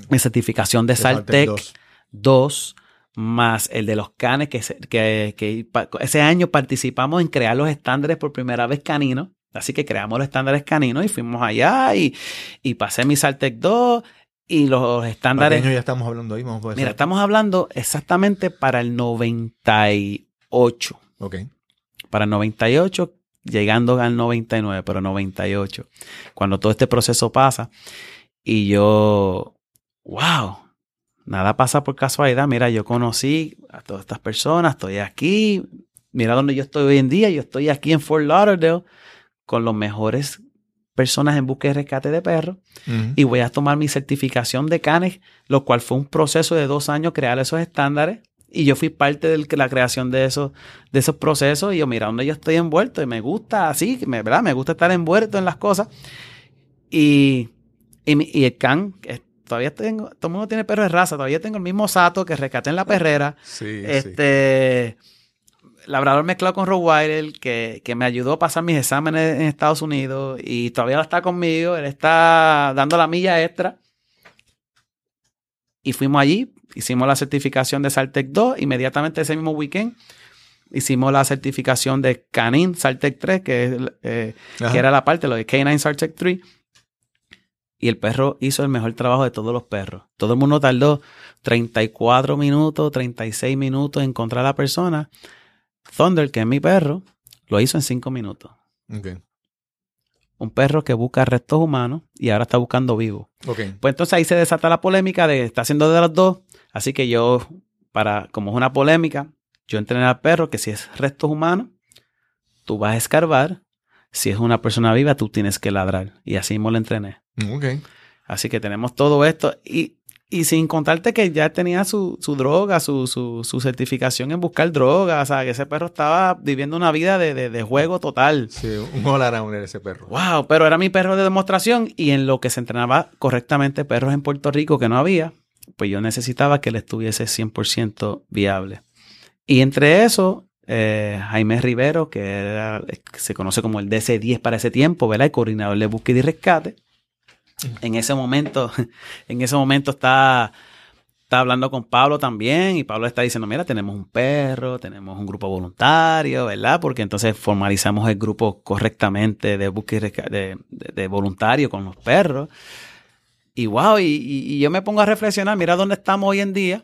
C: mi certificación de Saltec
A: dos.
C: 2 más el de los canes, que, ese año participamos en crear los estándares por primera vez caninos. Así que creamos los estándares caninos y fuimos allá y, y pasé mi Saltec 2 y los
A: ¿Para
C: estándares.
A: qué año ya estamos hablando ahí? Vamos a.
C: Mira, estamos hablando exactamente para el 98.
A: Ok.
C: Para el 98, llegando al 99, pero 98. Cuando todo este proceso pasa y yo, wow, nada pasa por casualidad. Mira, yo conocí a todas estas personas, estoy aquí. Mira dónde yo estoy hoy en día. Yo estoy aquí en Fort Lauderdale con los mejores personas en búsqueda y rescate de perros y voy a tomar mi certificación de CANES, lo cual fue un proceso de dos años crear esos estándares. Y yo fui parte de la creación de esos, de esos procesos. Y yo, mira, donde yo estoy envuelto. Y me gusta así, me, ¿verdad? Me gusta estar envuelto en las cosas. Y, y, mi- y el can, todavía tengo, todo el mundo tiene perro de raza. Todavía tengo el mismo sato que rescaté en la perrera.
A: Sí, sí.
C: Este, labrador mezclado con Rottweiler que, que me ayudó a pasar mis exámenes en Estados Unidos y todavía está conmigo. Él está dando la milla extra. Y fuimos allí, hicimos la certificación de Saltec 2. Inmediatamente ese mismo weekend hicimos la certificación de Canin Saltec 3, que, es, eh, que era la parte, lo de Canine Saltec 3. Y el perro hizo el mejor trabajo de todos los perros. Todo el mundo tardó 34 minutos, 36 minutos en encontrar a la persona. Thunder, que es mi perro, lo hizo en 5 minutos. Un perro que busca restos humanos y ahora está buscando vivos.
A: Ok.
C: Pues entonces ahí se desata la polémica de está haciendo de los dos. Así que yo, para, como es una polémica, yo entrené al perro que si es restos humanos, tú vas a escarbar. Si es una persona viva, tú tienes que ladrar. Y así mismo lo entrené.
A: Ok.
C: Así que tenemos todo esto. Y, y sin contarte que ya tenía su, su droga, su, su, su certificación en buscar droga. O sea, que ese perro estaba viviendo una vida de, de, de juego total.
A: Sí, un all around era ese perro.
C: Wow, pero era mi perro de demostración y en lo que se entrenaba correctamente perros en Puerto Rico que no había, pues yo necesitaba que él estuviese 100% viable. Y entre eso, eh, Jaime Rivero, que era- que se conoce como el DC-10 para ese tiempo, ¿verdad? El coordinador de búsqueda y rescate. En ese momento, en ese momento está, está hablando con Pablo también y Pablo está diciendo, mira, tenemos un perro, tenemos un grupo voluntario, ¿verdad? Porque entonces formalizamos el grupo correctamente de búsqueda de, de, de voluntario con los perros. Y wow, y, yo me pongo a reflexionar, mira dónde estamos hoy en día.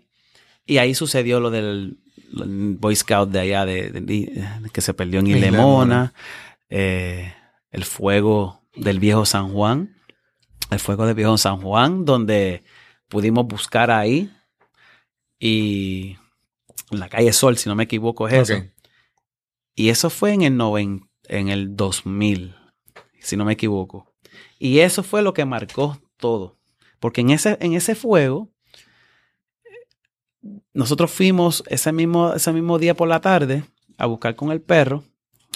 C: Y ahí sucedió lo del Boy Scout de allá, de, de- que se perdió en Ilemona, eh, el fuego del viejo San Juan, el fuego del viejo San Juan, donde pudimos buscar ahí y en la calle Sol, si no me equivoco, es eso. Y eso fue en el, noven- en el 2000, si no me equivoco. Y eso fue lo que marcó todo. Porque en ese, en ese fuego, nosotros fuimos ese mismo, ese mismo día por la tarde a buscar con el perro,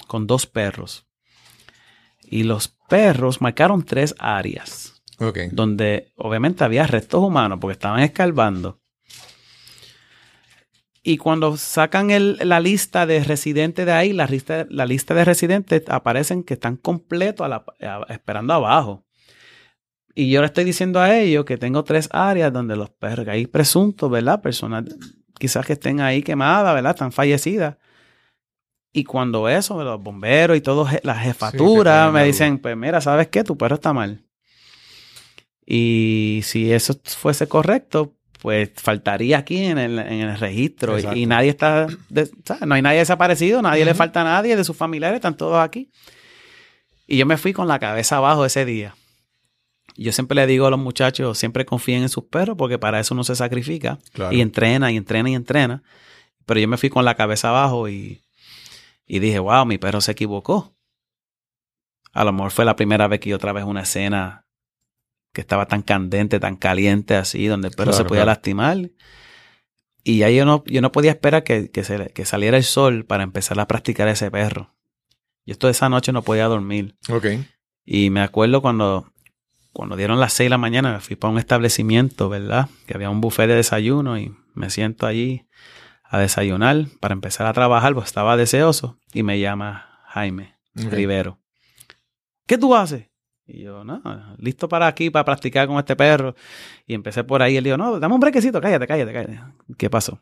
C: con dos perros. Y los perros marcaron tres áreas Donde obviamente había restos humanos porque estaban escarbando. Y cuando sacan el- la lista de residentes de ahí, la lista, la lista de residentes aparecen que están completos a la- a- esperando abajo. Y yo le estoy diciendo a ellos que tengo tres áreas donde los perros, hay presuntos, ¿verdad? Personas quizás que estén ahí quemadas, ¿verdad? Están fallecidas. Y cuando eso, los bomberos y todos, la jefatura me dicen, pues mira, ¿sabes qué? Tu perro está mal. Y si eso fuese correcto, pues faltaría aquí en el, en el registro. Y,
A: Exacto.
C: y nadie está, de- no hay nadie desaparecido, nadie le falta a nadie de sus familiares, están todos aquí. Y yo me fui con la cabeza abajo ese día. Yo siempre le digo a los muchachos, siempre confíen en sus perros porque para eso uno se sacrifica
A: Claro.
C: y entrena y entrena y entrena. Pero yo me fui con la cabeza abajo y, y dije, wow, mi perro se equivocó. A lo mejor fue la primera vez que yo otra vez una escena que estaba tan candente, tan caliente así, donde el perro se podía
A: claro.
C: lastimar. Y ahí yo no, yo no podía esperar que, que, se- que saliera el sol para empezar a practicar ese perro. Yo toda esa noche no podía dormir.
A: Ok.
C: Y me acuerdo cuando, cuando dieron las 6 de la mañana, me fui para un establecimiento, ¿verdad? Que había un buffet de desayuno y me siento allí a desayunar para empezar a trabajar, pues estaba deseoso. Y me llama Jaime. Rivero. ¿Qué tú haces? Y yo, no, listo para aquí, para practicar con este perro. Y empecé por ahí. Él dijo, no, dame un brequecito, cállate, cállate, cállate. ¿Qué pasó?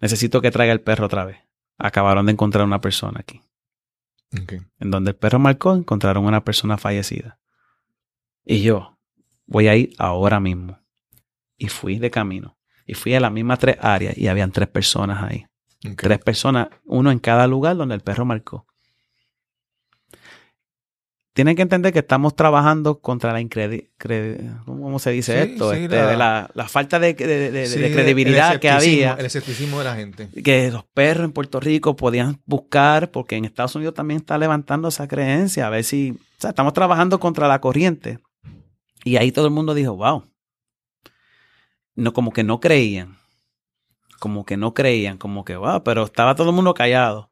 C: Necesito que traiga el perro otra vez. Acabaron de encontrar una persona aquí. En donde el perro marcó, encontraron una persona fallecida. Y yo, voy a ir ahora mismo. Y fui de camino. Y fui a las mismas tres áreas y habían tres personas ahí. Tres personas, uno en cada lugar donde el perro marcó tienen que entender que estamos trabajando contra la incredibilidad, ¿cómo se dice esto? Este,
A: la,
C: falta de, credibilidad que había.
A: El escepticismo de la gente.
C: Que los perros en Puerto Rico podían buscar, porque en Estados Unidos también está levantando esa creencia, a ver si, o sea, estamos trabajando contra la corriente. Y ahí todo el mundo dijo, wow. No, como que no creían. Como que no creían, como que, wow, pero estaba todo el mundo callado.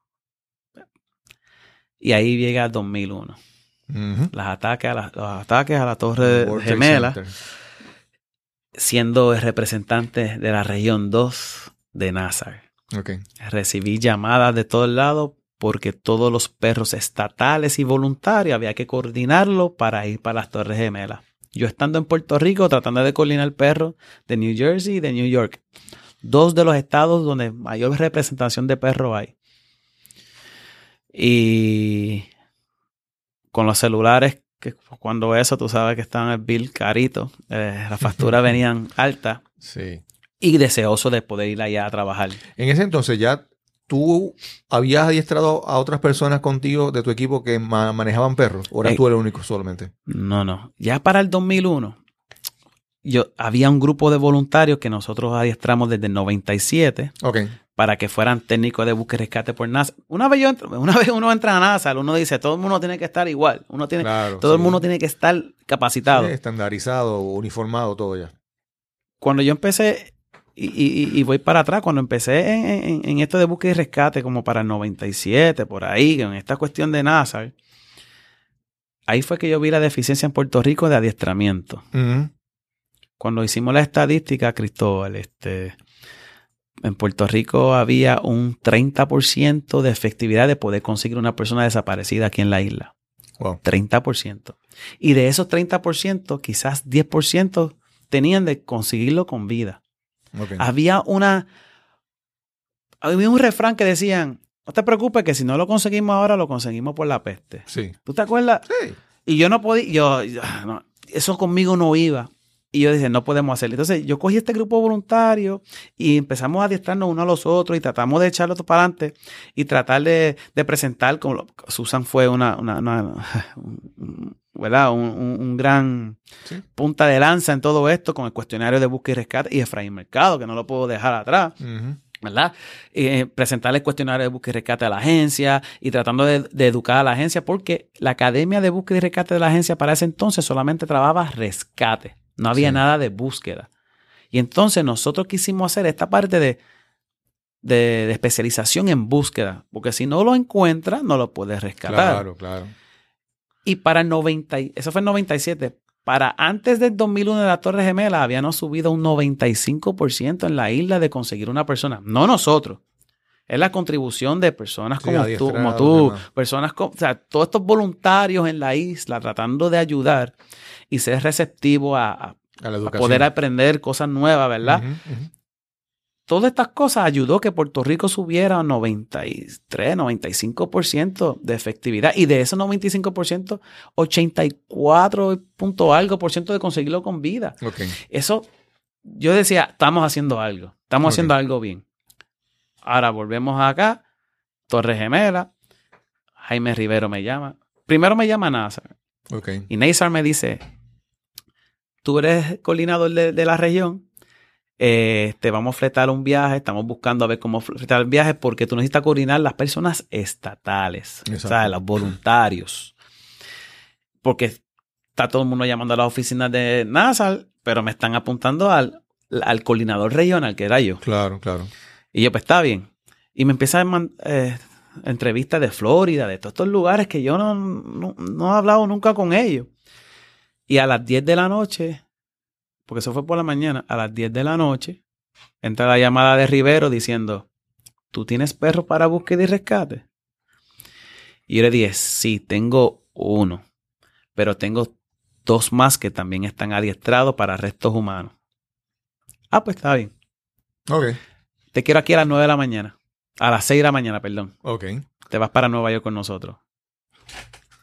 C: Y ahí llega 2001 las ataques a la, los ataques a la torre gemela, siendo el representante de la región 2 de Nazar. Recibí llamadas de todos lados porque todos los perros estatales y voluntarios había que coordinarlo para ir para las torres gemelas. Yo estando en Puerto Rico tratando de coordinar perros de New Jersey y de New York, dos de los estados donde mayor representación de perros hay. Y con los celulares, que cuando eso tú sabes que están el bill carito, eh, las facturas venían altas
A: Sí.
C: y deseoso de poder ir allá a trabajar.
A: En ese entonces ya tú habías adiestrado a otras personas contigo de tu equipo que ma- manejaban perros. ¿O eras
C: Eh,
A: tú el único solamente?
C: No, no. Ya para el 2001, yo, había un grupo de voluntarios que nosotros adiestramos desde el 97
A: Ok.
C: Para que fueran técnicos de búsqueda y rescate por NASA. Una vez, yo entro- una vez uno entra a NASA, uno dice, todo el mundo tiene que estar igual. Uno tiene,
A: Claro.
C: todo el mundo tiene que estar capacitado.
A: Sí, estandarizado, uniformado, todo ya.
C: Cuando yo empecé, y, y- y voy para atrás, cuando empecé en, en- en esto de búsqueda y rescate, como para el 97, por ahí, en esta cuestión de NASA, ahí fue que yo vi la deficiencia en Puerto Rico de adiestramiento. Cuando hicimos la estadística, Cristóbal, este, en Puerto Rico había un 30% de efectividad de poder conseguir una persona desaparecida aquí en la isla.
A: Wow.
C: 30%. Y de esos 30%, quizás 10% tenían de conseguirlo con vida.
A: Ok.
C: Había una. Había un refrán que decían: No te preocupes, que si no lo conseguimos ahora, lo conseguimos por la peste.
A: Sí.
C: ¿Tú te acuerdas?
A: Sí.
C: Y yo no podía, yo, yo- no, eso conmigo no iba. Y yo dije, no podemos hacerlo. Entonces yo cogí este grupo voluntario y empezamos a adiestrarnos unos a los otros y tratamos de echarlo todo para adelante y tratar de, de presentar, como lo- Susan fue una, una, una- un- ¿verdad? Un, un- un gran
A: Sí.
C: punta de lanza en todo esto con el cuestionario de búsqueda y rescate y Efraín Mercado, que no lo puedo dejar atrás.
A: Ujú.
C: ¿verdad? Eh, presentarle el cuestionario de búsqueda y rescate a la agencia y tratando de, de educar a la agencia, porque la academia de búsqueda y rescate de la agencia para ese entonces solamente trabajaba rescate, no había
A: Sí.
C: nada de búsqueda. Y entonces nosotros quisimos hacer esta parte de, de, de especialización en búsqueda, porque si no lo encuentras, no lo puedes rescatar.
A: Claro, claro.
C: Y para el 90, y- eso fue el 97. Para antes del 2001 de la Torre Gemela habíamos subido un 95% en la isla de conseguir una persona. No nosotros. Es la contribución de personas
A: Sí,
C: como tú, como personas como, o sea, todos estos voluntarios en la isla tratando de ayudar y ser receptivo a, a-
A: A la
C: a
A: educación.
C: poder aprender cosas nuevas, ¿verdad? Todas estas cosas ayudó que Puerto Rico subiera a 93, 95% de efectividad. Y de ese 95%, 84 punto algo por ciento de conseguirlo con vida. Eso, yo decía, estamos haciendo algo. Estamos haciendo algo bien. Ahora volvemos acá. Torre Gemela. Jaime Rivero me llama. Primero me llama Nazar.
A: Ok.
C: Y Neisar me dice, tú eres coordinador de, de la región, eh, te vamos a fletar un viaje, estamos buscando a ver cómo fletar el viaje porque tú necesitas coordinar las personas estatales, o sea, los voluntarios. Porque está todo el mundo llamando a las oficinas de NASA, pero me están apuntando al, al coordinador regional, que era yo.
A: Claro, claro.
C: Y yo, pues está bien. Y me empieza a eh, entrevistas de Florida, de todos estos lugares que yo no, no, no he hablado nunca con ellos. Y a las 10 de la noche, porque eso fue por la mañana, a las 10 de la noche, entra la llamada de Rivero diciendo, ¿tú tienes perros para búsqueda y rescate? Y yo le dije, sí, tengo uno, pero tengo dos más que también están adiestrados para restos humanos. Ah, pues está bien.
A: Ok.
C: Te quiero aquí a las 9 de la mañana. A las 6 de la mañana, perdón.
A: Ok.
C: Te vas para Nueva York con nosotros.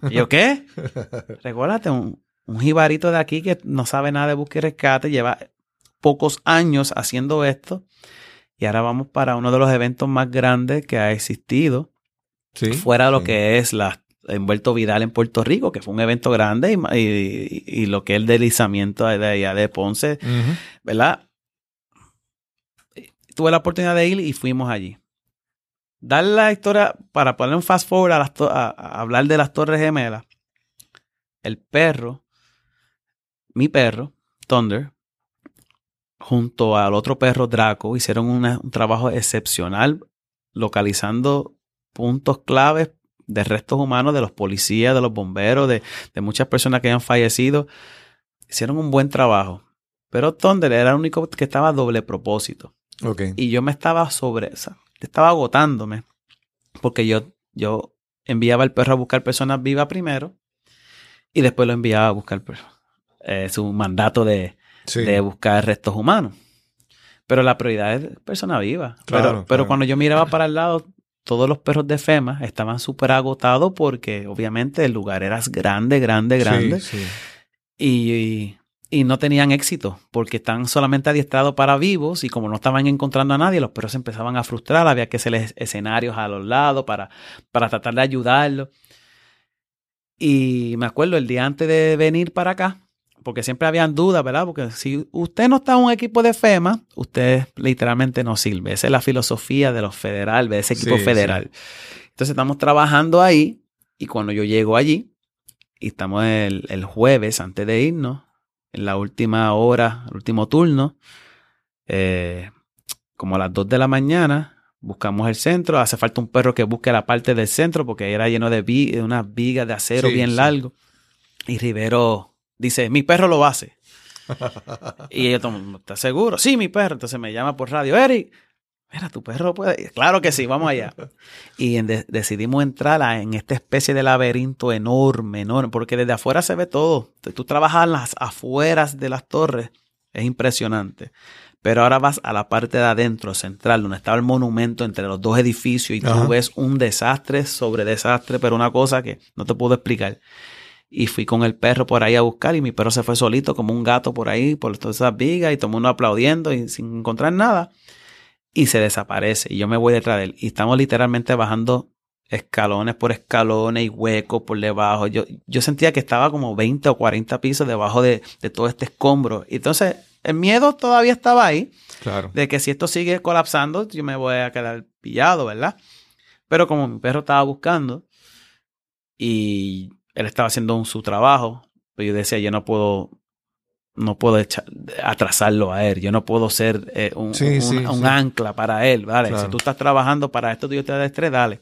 C: ¿Y yo qué? Recuérdate, un, un jibarito de aquí que no sabe nada de búsqueda y rescate, lleva pocos años haciendo esto. Y ahora vamos para uno de los eventos más grandes que ha existido,
A: Sí.
C: fuera de lo
A: sí.
C: que es la envuelto Vidal en Puerto Rico, que fue un evento grande, y, y- y lo que es el deslizamiento de allá de Ponce,
A: Ujú.
C: ¿verdad? Tuve la oportunidad de ir y fuimos allí. Dar la historia, para poner un fast forward a, a- hablar de las Torres Gemelas, el perro, mi perro, Thunder, junto al otro perro, Draco, hicieron un trabajo excepcional localizando puntos claves de restos humanos de los policías, de los bomberos, de, de muchas personas que habían fallecido. Hicieron un buen trabajo. Pero Thunder era el único que estaba a doble propósito. Y yo me estaba sobre esa. estaba agotándome porque yo, yo enviaba al perro a buscar personas vivas primero y después lo enviaba a buscar perro. Eh, su mandato de,
A: Sí.
C: de buscar restos humanos. Pero la prioridad es persona viva.
A: Claro,
C: pero, cuando yo miraba para el lado, todos los perros de FEMA estaban súper agotados porque obviamente el lugar era grande, grande, grande.
A: Sí, sí.
C: Y, y no tenían éxito porque están solamente adiestrados para vivos y como no estaban encontrando a nadie, los perros se empezaban a frustrar. Había que hacerles escenarios a los lados para, para tratar de ayudarlos. Y me acuerdo el día antes de venir para acá, porque siempre habían dudas, ¿verdad? Porque si usted no está en un equipo de FEMA, usted literalmente no sirve. Esa es la filosofía de los federales, de ese equipo
A: Sí,
C: federal. Entonces estamos trabajando ahí y cuando yo llego allí, y estamos el, el jueves antes de irnos, en la última hora, el último turno, eh, como a las 2 de la mañana, buscamos el centro. Hace falta un perro que busque la parte del centro porque era lleno de, vi- de unas vigas de acero
A: Sí,
C: bien
A: sí.
C: largo. Y Rivero dice, mi perro lo hace. y yo, ¿estás seguro? Sí, mi perro. Entonces me llama por radio, Eric, mira, tu perro puede. Claro que sí, vamos allá. Y en de- decidimos entrar a- en esta especie de laberinto enorme, enorme, porque desde afuera se ve todo. Tú trabajas en las afueras de las torres, es impresionante. Pero ahora vas a la parte de adentro, central, donde estaba el monumento entre los dos edificios y
A: Ajá.
C: tú ves un desastre sobre desastre, pero una cosa que no te puedo explicar. Y fui con el perro por ahí a buscar y mi perro se fue solito como un gato por ahí, por todas esas vigas y todo el mundo aplaudiendo y sin encontrar nada. Y se desaparece y yo me voy detrás de él. Y estamos literalmente bajando escalones por escalones y huecos por debajo. Yo, yo sentía que estaba como 20 o 40 pisos debajo de, de todo este escombro. Y entonces el miedo todavía estaba ahí
A: Claro.
C: de que si esto sigue colapsando, yo me voy a quedar pillado, ¿verdad? Pero como mi perro estaba buscando y él estaba haciendo un- su trabajo, pues yo decía, yo no puedo, no puedo echa- atrasarlo a él, yo no puedo ser eh, un,
A: Sí,
C: un-
A: sí,
C: un
A: sí.
C: ancla para él, ¿vale?
A: Claro.
C: Si tú estás trabajando para esto, yo te da estrés, dale.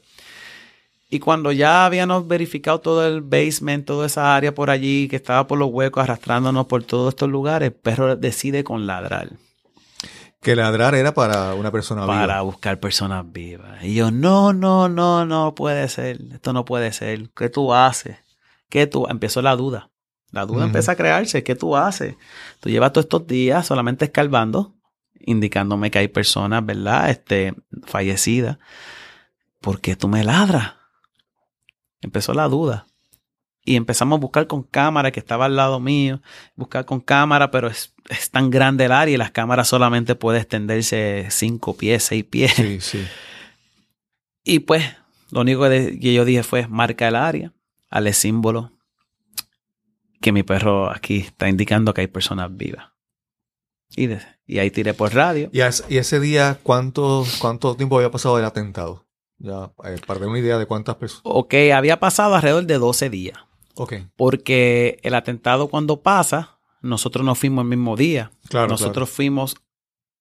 C: Y cuando ya habíamos verificado todo el basement, toda esa área por allí, que estaba por los huecos, arrastrándonos por todos estos lugares, el perro decide con ladrar
A: Que ladrar era para una persona
C: para
A: viva.
C: buscar personas vivas. Y yo, no, no, no, no puede ser. Esto no puede ser. ¿Qué tú haces? ¿Qué tú? Empezó la duda. La duda
A: Ujú.
C: empieza a crearse. ¿Qué tú haces? Tú llevas todos estos días solamente escarbando, indicándome que hay personas, ¿verdad? Este, fallecidas. ¿Por qué tú me ladras? Empezó la duda. Y empezamos a buscar con cámara que estaba al lado mío. Buscar con cámara, pero es, es tan grande el área y las cámaras solamente puede extenderse cinco pies, seis pies.
A: Sí, sí.
C: Y pues, lo único que, yo dije fue marca el área, al símbolo que mi perro aquí está indicando que hay personas vivas. Y, de- y ahí tiré por radio.
A: ¿Y, y ese día cuánto, cuánto tiempo había pasado del atentado? Ya, eh, para tener una idea de cuántas personas.
C: Ok, había pasado alrededor de 12 días.
A: Ok,
C: Porque el atentado cuando pasa, nosotros no fuimos el mismo día.
A: claro.
C: nosotros fuimos,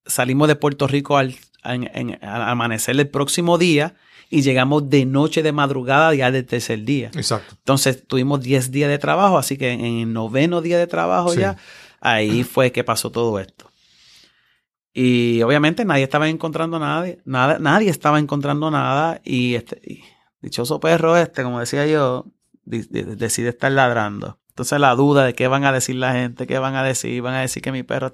C: salimos de Puerto Rico al, en- en- al amanecer del próximo día y llegamos de noche de madrugada ya del tercer día.
A: Exacto.
C: Entonces tuvimos 10 días de trabajo, así que en el noveno día de trabajo
A: Sí.
C: ya, ahí fue que pasó todo esto. Y obviamente nadie estaba encontrando nada, nada nadie estaba encontrando nada y este y dichoso perro este, como decía yo, decide estar ladrando. Entonces la duda de qué van a decir la gente, qué van a decir, van a decir que mi perro...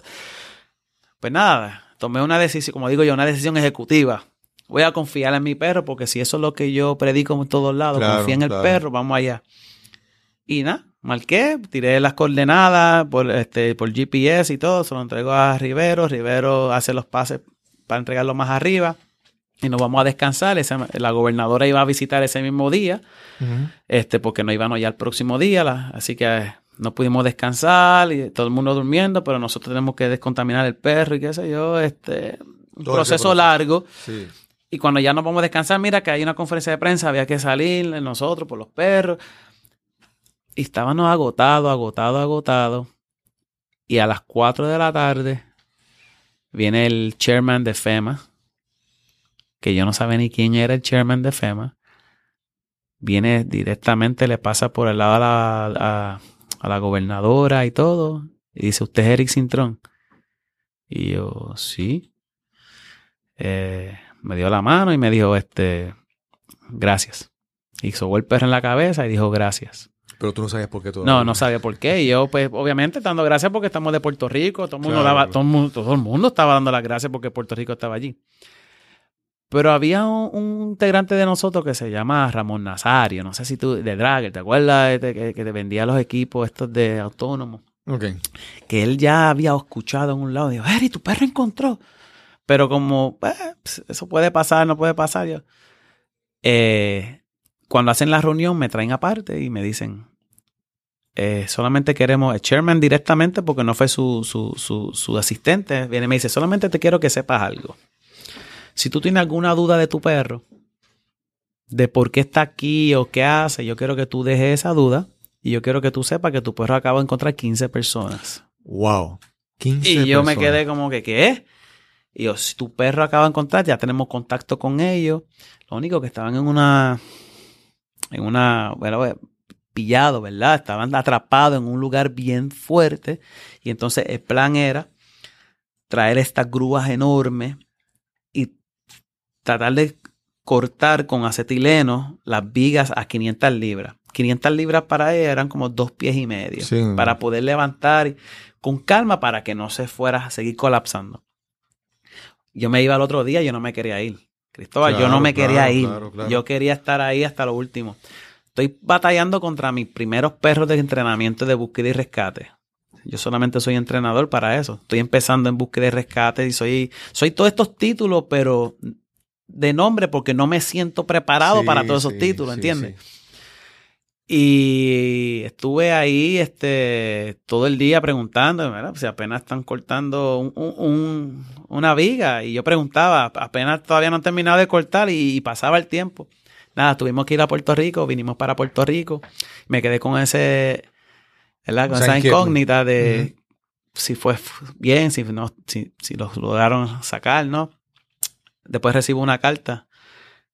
C: Pues nada, tomé una decisión, como digo yo, una decisión ejecutiva. Voy a confiar en mi perro porque si eso es lo que yo predico en todos lados,
A: Claro,
C: confía en el
A: claro.
C: perro, vamos allá. Y nada, marqué, tiré las coordenadas por, este, por GPS y todo, se lo entrego a Rivero, Rivero hace los pases para entregarlo más arriba y nos vamos a descansar. Esa- la gobernadora iba a visitar ese mismo día, este, porque no íbamos ya al próximo día, la- así que no pudimos descansar y todo el mundo durmiendo, pero nosotros tenemos que descontaminar el perro y qué sé yo, este, un proceso
A: proceso.
C: largo.
A: Sí.
C: Y cuando ya nos vamos a descansar, mira que hay una conferencia de prensa, había que salir nosotros por los perros. Y estábamos agotados, agotados, agotados. Y a las 4 de la tarde viene el chairman de FEMA, que yo no sabía ni quién era el chairman de FEMA. Viene directamente, le pasa por el lado a la, a- a la gobernadora y todo. Y dice, ¿usted es Eric Cintrón? Y yo, sí. Eh, me dio la mano y me dijo, este, gracias. El perro en la cabeza y dijo, gracias.
A: Pero tú no sabías por qué todo.
C: No, no sabía por qué. Y yo, pues, obviamente, dando gracias porque estamos de Puerto Rico. Todo el mundo,
A: Claro.
C: daba, todo el mundo, todo el mundo estaba dando las gracias porque Puerto Rico estaba allí. Pero había un, un integrante de nosotros que se llama Ramón Nazario. No sé si tú, de Dragger, ¿te acuerdas? Este que, que te vendía los equipos estos de autónomos.
A: Ok.
C: Que él ya había escuchado en un lado. Dijo, Eri, tu perro encontró. Pero como, eh, pues, eso puede pasar, no puede pasar. Yo, eh, cuando hacen la reunión me traen aparte y me dicen, eh, solamente queremos, el chairman directamente, porque no fue su, su, su, su asistente, viene y me dice, solamente te quiero que sepas algo. Si tú tienes alguna duda de tu perro, de por qué está aquí o qué hace, yo quiero que tú dejes esa duda y yo quiero que tú sepas que tu perro acaba de encontrar 15 personas.
A: Wow. 15
C: Y yo me quedé como que, ¿qué? Y yo, si tu perro acaba de encontrar, ya tenemos contacto con ellos. Lo único que estaban en una, en una, bueno, eh, pillado, ¿verdad? Estaban atrapados en un lugar bien fuerte. Y entonces el plan era traer estas grúas enormes tratar de cortar con acetileno las vigas a 500 libras. 500 libras para ella eran como dos pies y medio.
A: Sí.
C: Para poder levantar con calma para que no se fuera a seguir colapsando. Yo me iba al otro día, yo no me quería ir. Cristóbal, yo no me quería ir.
A: claro.
C: Yo quería estar ahí hasta lo último. Estoy batallando contra mis primeros perros de entrenamiento de búsqueda y rescate. Yo solamente soy entrenador para eso. Estoy empezando en búsqueda y rescate y soy, soy todos estos títulos, pero de nombre porque no me siento preparado
A: Sí,
C: para todos esos
A: sí,
C: títulos, ¿entiendes?
A: sí.
C: Y estuve ahí este, todo el día preguntando, ¿verdad? si apenas están cortando un- un- un- una viga. Y yo preguntaba, apenas todavía no han terminado de cortar y, y pasaba el tiempo. Nada, tuvimos que ir a Puerto Rico, vinimos para Puerto Rico. Me quedé con ese, ¿verdad? Con
A: Esa
C: incógnita de si fue bien, si no, si, si los lograron sacar, ¿no? Después recibo una carta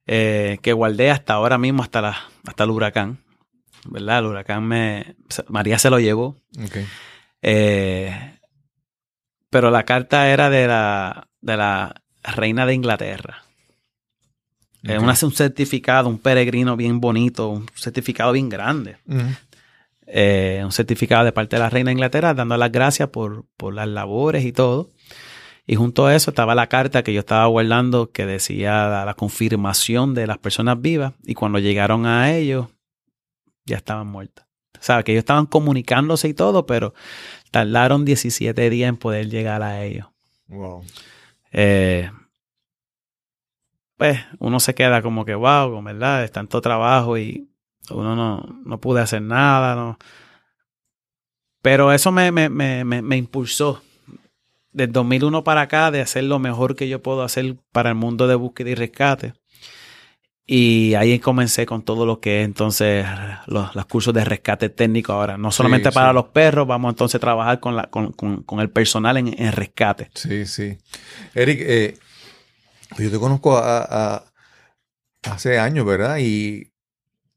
C: eh, que guardé hasta ahora mismo, hasta, la, hasta el huracán. ¿Verdad? El huracán me. María se lo llevó. Eh, pero la carta era de la, de la reina de Inglaterra. Eh, una- un certificado, un peregrino bien bonito, un certificado bien grande. Eh, un certificado de parte de la reina de Inglaterra dando las gracias por, por las labores y todo. Y junto a eso estaba la carta que yo estaba guardando que decía la, la confirmación de las personas vivas. Y cuando llegaron a ellos, ya estaban muertas. O sea, que ellos estaban comunicándose y todo, pero tardaron 17 días en poder llegar a ellos.
A: Wow.
C: Eh, pues uno se queda como que, wow, con verdad, es tanto trabajo y uno no, no pude hacer nada, no. Pero eso me, me, me, me, me impulsó del 2001 para acá de hacer lo mejor que yo puedo hacer para el mundo de búsqueda y rescate. Y ahí comencé con todo lo que es entonces los, los cursos de rescate técnico ahora. No solamente
A: Sí,
C: para
A: sí.
C: los perros, vamos entonces a trabajar con, la, con, con, con el personal en, en rescate.
A: Sí, sí. Eric, eh, yo te conozco a- a- hace años, ¿verdad? Y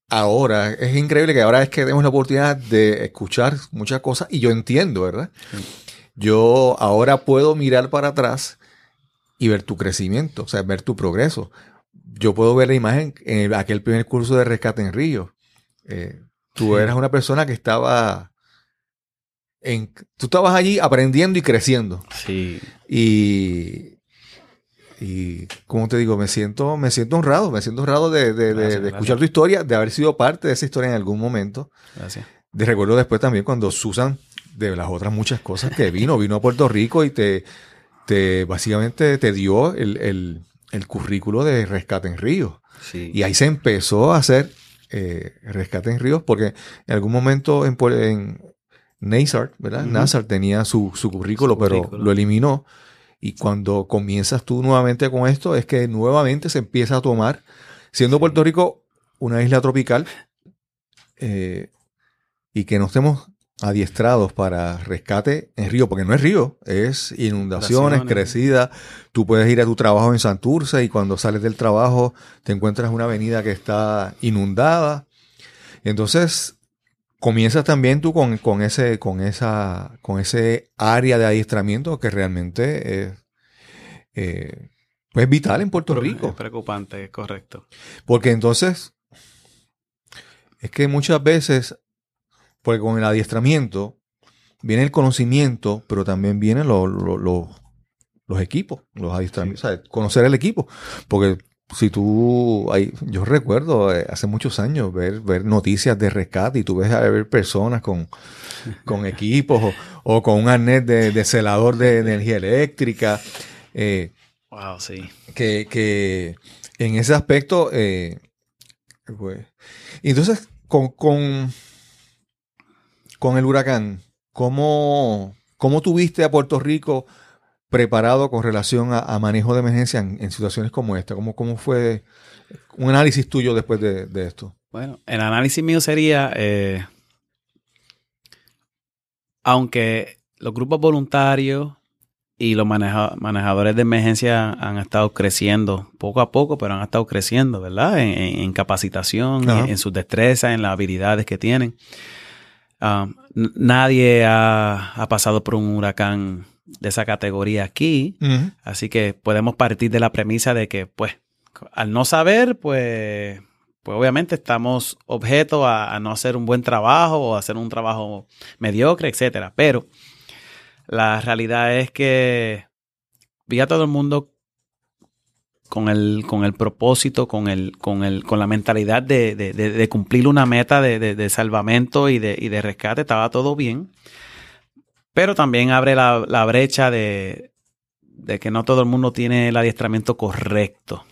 A: ahora, es increíble que ahora es que tenemos la oportunidad de escuchar muchas cosas y yo entiendo, ¿verdad? Yo ahora puedo mirar para atrás y ver tu crecimiento, o sea, ver tu progreso. Yo puedo ver la imagen en aquel primer curso de rescate en Río. Eh, tú
C: Sí.
A: eras una persona que estaba en, tú estabas allí aprendiendo y creciendo.
C: Sí.
A: Y, y como te digo, me siento, me siento honrado, me siento honrado de, de- de-
C: Gracias,
A: de escuchar tu historia, de haber sido parte de esa historia en algún momento.
C: Gracias.
A: De recuerdo después también cuando Susan, de las otras muchas cosas que vino, vino a Puerto Rico y te, te básicamente te dio el, el- el currículo de rescate en Río.
C: Sí.
A: Y ahí se empezó a hacer eh, rescate en ríos, porque en algún momento en, en Nazar, ¿verdad?
C: Ujú.
A: Nazar tenía su, su currículo,
C: Su
A: pero
C: currículo.
A: lo eliminó. Y cuando comienzas tú nuevamente con esto, es que nuevamente se empieza a tomar, siendo Puerto Rico una isla tropical, eh, y que no estemos adiestrados para rescate en río, porque no es río, es inundaciones, crecida. Tú puedes ir a tu trabajo en Santurce y cuando sales del trabajo te encuentras una avenida que está inundada. Entonces, comienzas también tú con, con ese, con esa, con ese área de adiestramiento que realmente es, eh, pues es vital en Puerto
C: Es
A: Rico.
C: preocupante, es correcto.
A: Porque entonces, es que muchas veces, porque con el adiestramiento, viene el conocimiento, pero también vienen los, los, los- los equipos, los adiestramientos, ¿sabes? conocer el equipo. Porque si tú, hay, yo recuerdo eh, hace muchos años ver, ver noticias de rescate y tú ves a ver personas con, con equipos o, o con un arnés de, de celador de energía eléctrica. eh,
C: Wow, sí.
A: que, que en ese aspecto, eh, pues, entonces, con, con, con el huracán, ¿cómo, ¿cómo tuviste a Puerto Rico preparado con relación a, a manejo de emergencia en, en situaciones como esta? ¿Cómo, ¿Cómo fue un análisis tuyo después de, de esto?
C: Bueno, el análisis mío sería, eh, aunque los grupos voluntarios y los maneja- manejadores de emergencia han estado creciendo poco a poco, pero han estado creciendo, ¿verdad? En, en- en capacitación, en sus destrezas, en las habilidades que tienen. N- nadie ha, ha pasado por un huracán de esa categoría aquí. Así que podemos partir de la premisa de que, pues, al no saber, pues, pues obviamente estamos objetos a, a no hacer un buen trabajo o hacer un trabajo mediocre, etcétera. Pero la realidad es que vi a todo el mundo con el, con el propósito, con el, con el, con la mentalidad de, de- de- de cumplir una meta de, salvamento y de, y de rescate, estaba todo bien. Pero también abre la, la brecha de, de que no todo el mundo tiene el adiestramiento correcto.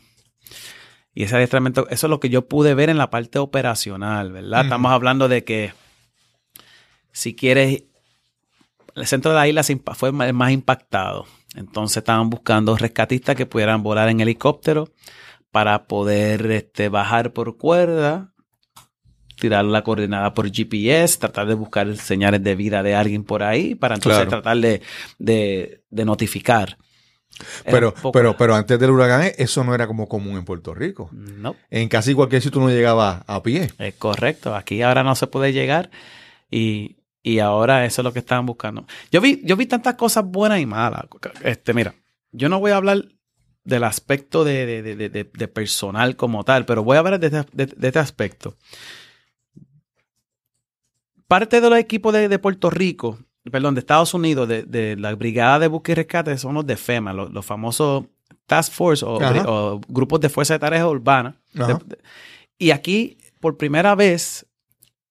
C: Y ese adiestramiento, eso es lo que yo pude ver en la parte operacional, ¿verdad? Estamos hablando de que si quieres, el centro de la isla fue el más impactado. Entonces estaban buscando rescatistas que pudieran volar en helicóptero para poder este, bajar por cuerda, tirar la coordenada por GPS, tratar de buscar señales de vida de alguien por ahí, para entonces
A: Claro.
C: tratar de, de- de notificar.
A: Pero,
C: poco-
A: pero, pero antes del huracán, eso no era como común en Puerto Rico.
C: No,
A: En casi cualquier sitio uno llegaba a pie.
C: es correcto. Aquí ahora no se puede llegar y, y ahora eso es lo que estaban buscando. Yo vi, yo vi tantas cosas buenas y malas. Este, mira, yo no voy a hablar del aspecto de, de- de- personal como tal, pero voy a hablar de, este- este aspecto. Parte de los equipos de, de Puerto Rico, perdón, de Estados Unidos, de, de la Brigada de Búsqueda y Rescate, son los de FEMA, los, los famosos Task Force o, o grupos de Fuerza de Tareas Urbanas. Y aquí, por primera vez,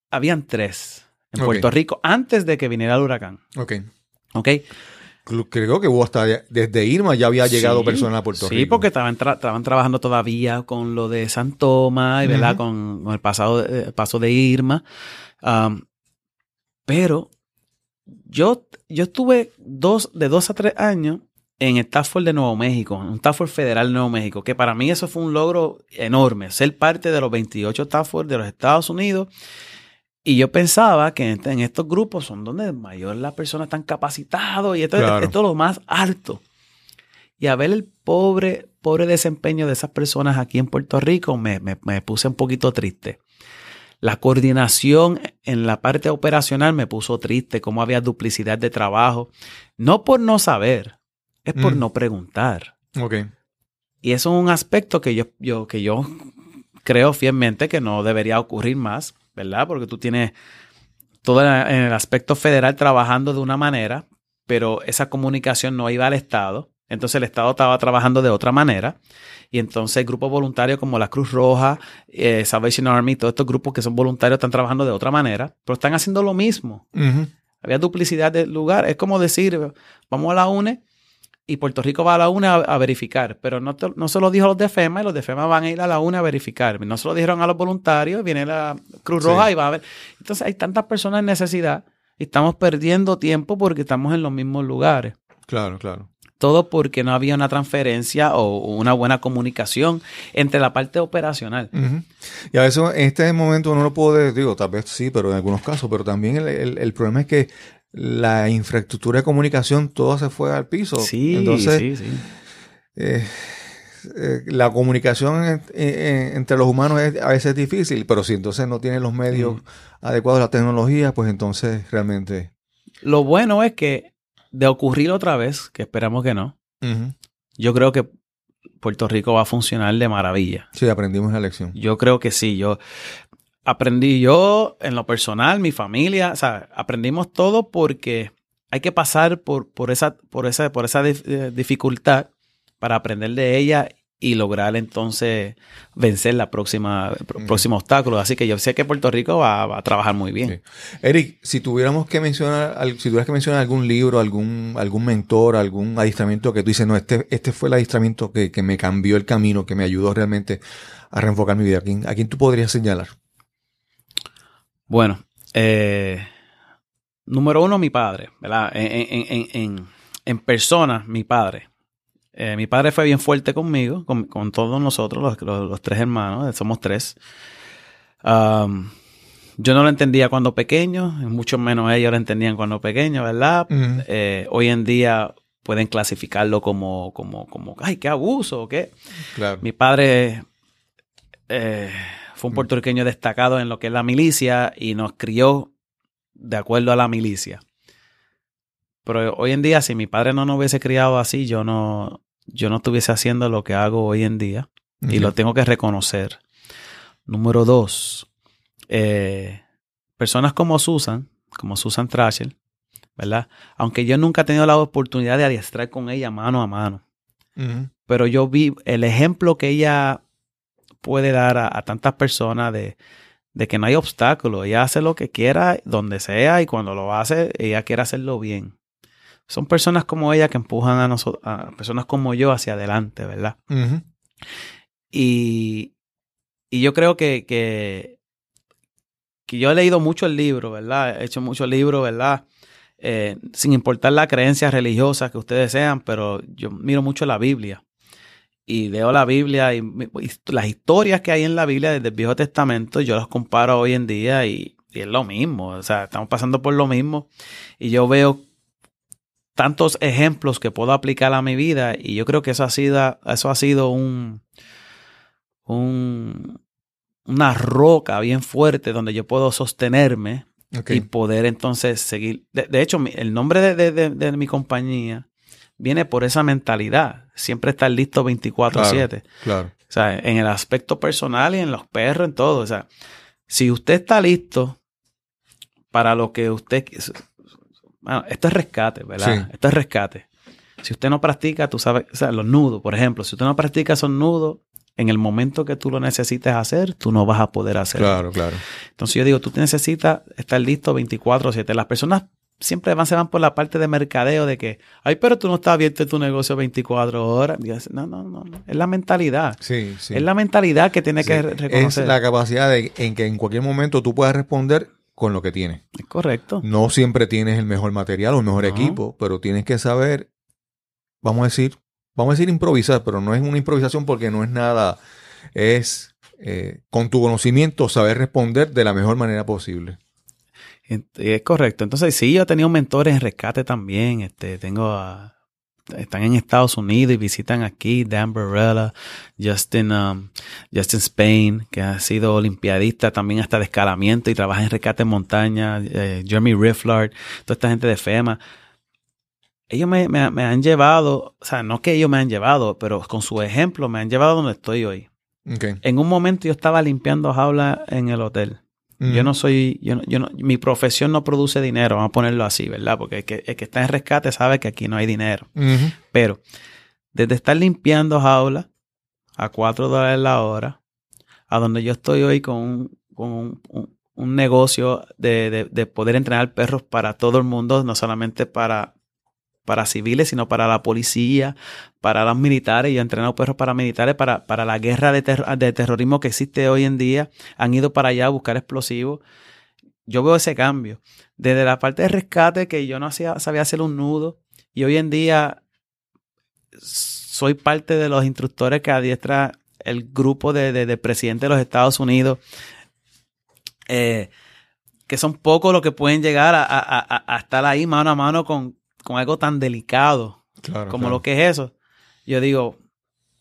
C: habían tres en. Puerto Rico antes de que viniera el huracán.
A: Ok.
C: ¿Ok?
A: Creo que hubo hasta desde Irma ya había llegado
C: Sí,
A: personas a Puerto
C: sí,
A: Rico.
C: porque estaban, tra- estaban trabajando todavía con lo de San Tomás, y, ¿verdad?
A: Ujú.
C: con, con el pasado, eh, paso de Irma. Um, pero yo, yo estuve dos, de dos a tres años en el Task Force de Nuevo México, en un Task Force federal de Nuevo México, que para mí eso fue un logro enorme, ser parte de los 28 Task Force de los Estados Unidos. Y yo pensaba que en, en estos grupos son donde mayor las personas están capacitados y esto,
A: Claro.
C: esto es lo más alto. Y a ver el pobre, pobre desempeño de esas personas aquí en Puerto Rico me, me- me puse un poquito triste. La coordinación en la parte operacional me puso triste, cómo había duplicidad de trabajo. No por no saber, es por
A: Mm.
C: no preguntar.
A: Ok.
C: Y eso es un aspecto que yo, yo, que yo creo fielmente que no debería ocurrir más, ¿verdad? Porque tú tienes todo en el aspecto federal trabajando de una manera, pero esa comunicación no iba al Estado. Entonces el Estado estaba trabajando de otra manera. Y entonces grupos voluntarios como la Cruz Roja, eh, Salvation Army, todos estos grupos que son voluntarios están trabajando de otra manera, pero están haciendo lo mismo. Había duplicidad de lugar. Es como decir, vamos a la UNE y Puerto Rico va a la UNE a, a verificar, pero no, te- no se lo dijo a los de FEMA y los de FEMA van a ir a la UNE a verificar. No se lo dijeron a los voluntarios, viene la Cruz
A: Sí.
C: Roja y va a ver. Entonces hay tantas personas en necesidad y estamos perdiendo tiempo porque estamos en los mismos lugares.
A: Claro, claro.
C: Todo porque no había una transferencia o una buena comunicación entre la parte operacional.
A: Y a veces en este momento uno no puede, digo, tal vez sí, pero en algunos casos, pero también el, el- el problema es que la infraestructura de comunicación toda se fue al piso.
C: Sí,
A: Entonces,
C: sí, sí.
A: eh, eh, la comunicación en- en- entre los humanos es, a veces es difícil, pero si entonces no tienen los medios
C: Mm.
A: adecuados, la tecnología, pues entonces realmente...
C: Lo bueno es que de ocurrir otra vez, que esperamos que no, yo creo que Puerto Rico va a funcionar de maravilla.
A: Sí, aprendimos la lección.
C: Yo creo que sí. Yo aprendí yo en lo personal, mi familia, o sea, aprendimos todo porque hay que pasar por, por esa, por esa, por esa eh, dificultad para aprender de ella y lograr entonces vencer la próxima el próximo obstáculo. Así que yo sé que Puerto Rico va, va a trabajar muy bien.
A: Sí. Eric, si tuviéramos que mencionar, si tuvieras que mencionar algún libro, algún, algún mentor, algún adiestramiento que tú dices, no, este, este fue el adiestramiento que, que me cambió el camino, que me ayudó realmente a reenfocar mi vida. ¿A quién, a quién tú podrías señalar?
C: Bueno, eh, número uno, mi padre, ¿verdad? En, en- en- en- en persona, mi padre. Eh, mi padre fue bien fuerte conmigo, con, con todos nosotros, los, los- los tres hermanos, eh, somos tres. Um, yo no lo entendía cuando pequeño, mucho menos ellos lo entendían cuando pequeño, ¿verdad? Eh, hoy en día pueden clasificarlo como, como, como, ay, qué abuso, o qué.
A: Claro.
C: Mi padre eh, fue un puertorriqueño destacado en lo que es la milicia y nos crió de acuerdo a la milicia. Pero hoy en día, si mi padre no nos hubiese criado así, yo no, yo no estuviese haciendo lo que hago hoy en día. Y lo tengo que reconocer. Número dos, eh, personas como Susan, como Susan Trasher, ¿verdad? Aunque yo nunca he tenido la oportunidad de adiestrar con ella mano a mano pero yo vi el ejemplo que ella puede dar a, a tantas personas de, de que no hay obstáculo. Ella hace lo que quiera, donde sea, y cuando lo hace, ella quiere hacerlo bien. Son personas como ella que empujan a nosotros, a personas como yo hacia adelante, ¿verdad? Y, y yo creo que, que, que yo he leído mucho el libro, ¿verdad? He hecho mucho libro, ¿verdad? Eh, sin importar las creencias religiosas que ustedes sean, pero yo miro mucho la Biblia. Y leo la Biblia y, las historias que hay en la Biblia desde el Viejo Testamento, yo las comparo hoy en día y, y es lo mismo. O sea, estamos pasando por lo mismo. Y yo veo tantos ejemplos que puedo aplicar a mi vida y yo creo que eso ha sido, eso ha sido un, un, una roca bien fuerte donde yo puedo sostenerme y poder entonces seguir. De, de hecho, el nombre de- de- de mi compañía viene por esa mentalidad. Siempre estar listo 24/7.
A: Claro.
C: O sea, en el aspecto personal y en los perros, en todo. O sea, si usted está listo para lo que usted... Bueno, esto es rescate, ¿verdad?
A: Sí.
C: Esto es rescate. Si usted no practica, tú sabes, o sea, los nudos, por ejemplo, si usted no practica esos nudos, en el momento que tú lo necesites hacer, tú no vas a poder hacerlo.
A: Claro, claro.
C: Entonces yo digo, tú necesitas estar listo 24/7. Las personas siempre van, se van por la parte de mercadeo de que, ay, pero tú no estás abierto tu negocio 24 horas. No, no, no, no. Es la mentalidad.
A: Sí, sí.
C: Es la mentalidad que tiene
A: Sí.
C: que re- reconocer.
A: Es la capacidad de en que en cualquier momento tú puedas responder con lo que tienes.
C: Es correcto.
A: No siempre tienes el mejor material o el mejor
C: No.
A: equipo, pero tienes que saber, vamos a decir, vamos a decir improvisar, pero no es una improvisación porque no es nada, es eh, con tu conocimiento saber responder de la mejor manera posible.
C: Es correcto. Entonces, sí, yo he tenido mentores en rescate también. Este, tengo a- están en Estados Unidos y visitan aquí Dan Barella, Justin, um, Justin Spain, que ha sido olimpiadista también hasta de escalamiento y trabaja en rescate en montaña, eh, Jeremy Rifflard, toda esta gente de FEMA. Ellos me, me- me han llevado, o sea, no que ellos me han llevado, pero con su ejemplo me han llevado donde estoy hoy.
A: Ok.
C: En un momento yo estaba limpiando jaulas en el hotel. Yo no soy, yo no, yo no- mi profesión no produce dinero, vamos a ponerlo así, ¿verdad? Porque el que, el que está en rescate sabe que aquí no hay dinero. Pero desde estar limpiando jaulas a 4 dólares la hora, a donde yo estoy hoy con un, con un, un- un negocio de, de- de poder entrenar perros para todo el mundo, no solamente para, para civiles, sino para la policía, para los militares. Yo he entrenado perros paramilitares para, para la guerra de, ter- de terrorismo que existe hoy en día. Han ido para allá a buscar explosivos. Yo veo ese cambio. Desde la parte de rescate, que yo no hacía, sabía hacer un nudo, y hoy en día soy parte de los instructores que adiestra el grupo de, de, de presidente de los Estados Unidos, eh, que son pocos los que pueden llegar a, a- a- a estar ahí mano a mano con, con algo tan delicado
A: Claro,
C: como
A: claro.
C: lo que es eso. Yo digo,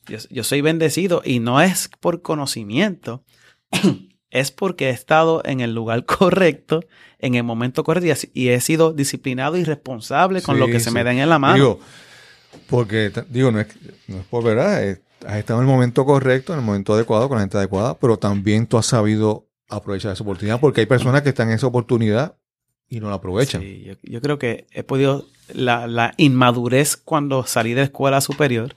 C: yo, yo soy bendecido y no es por conocimiento, es porque he estado en el lugar correcto, en el momento correcto y he sido disciplinado y responsable con lo
A: Sí,
C: que se me den en la mano.
A: Digo, porque, digo, no es, no es por verdad, eh, has estado en el momento correcto, en el momento adecuado, con la gente adecuada, pero también tú has sabido aprovechar esa oportunidad porque hay personas que están en esa oportunidad y no la aprovechan.
C: Sí, yo, yo creo que he podido, la, la inmadurez cuando salí de escuela superior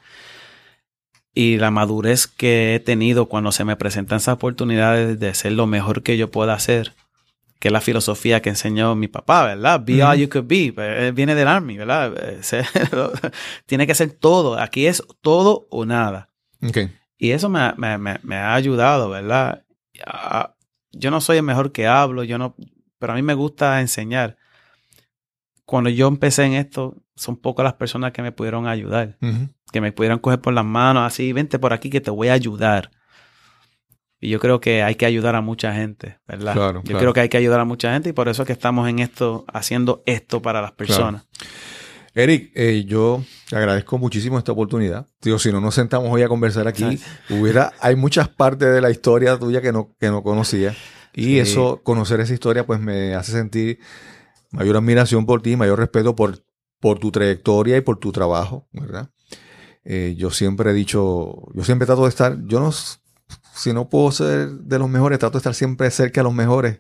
C: y la madurez que he tenido cuando se me presentan esas oportunidades de ser lo mejor que yo pueda hacer, que es la filosofía que enseñó mi papá, ¿verdad? Be all
A: Ujú.
C: you could be. Eh, Viene del Army, ¿verdad? Eh, Tiene que ser todo. Aquí es todo o nada.
A: Ok.
C: Y eso me, ha- me- me- me ha ayudado, ¿verdad? Ah, Yo no soy el mejor que hablo, yo no, pero a mí me gusta enseñar. Cuando yo empecé en esto, son pocas las personas que me pudieron ayudar, que me pudieron coger por las manos, así, vente por aquí que te voy a ayudar. Y yo creo que hay que ayudar a mucha gente, ¿verdad?
A: Claro,
C: yo
A: claro.
C: creo que hay que ayudar a mucha gente y por eso es que estamos en esto, haciendo esto para las personas.
A: Eric, eh, yo te agradezco muchísimo esta oportunidad. Digo, si no nos sentamos hoy a conversar aquí, hubiera, hay muchas partes de la historia tuya que no, que no conocía. Y
C: Sí.
A: eso, conocer esa historia, pues me hace sentir mayor admiración por ti, mayor respeto por, por tu trayectoria y por tu trabajo, ¿verdad? Eh, yo siempre he dicho, yo siempre trato de estar, yo no, si no puedo ser de los mejores, trato de estar siempre cerca de los mejores,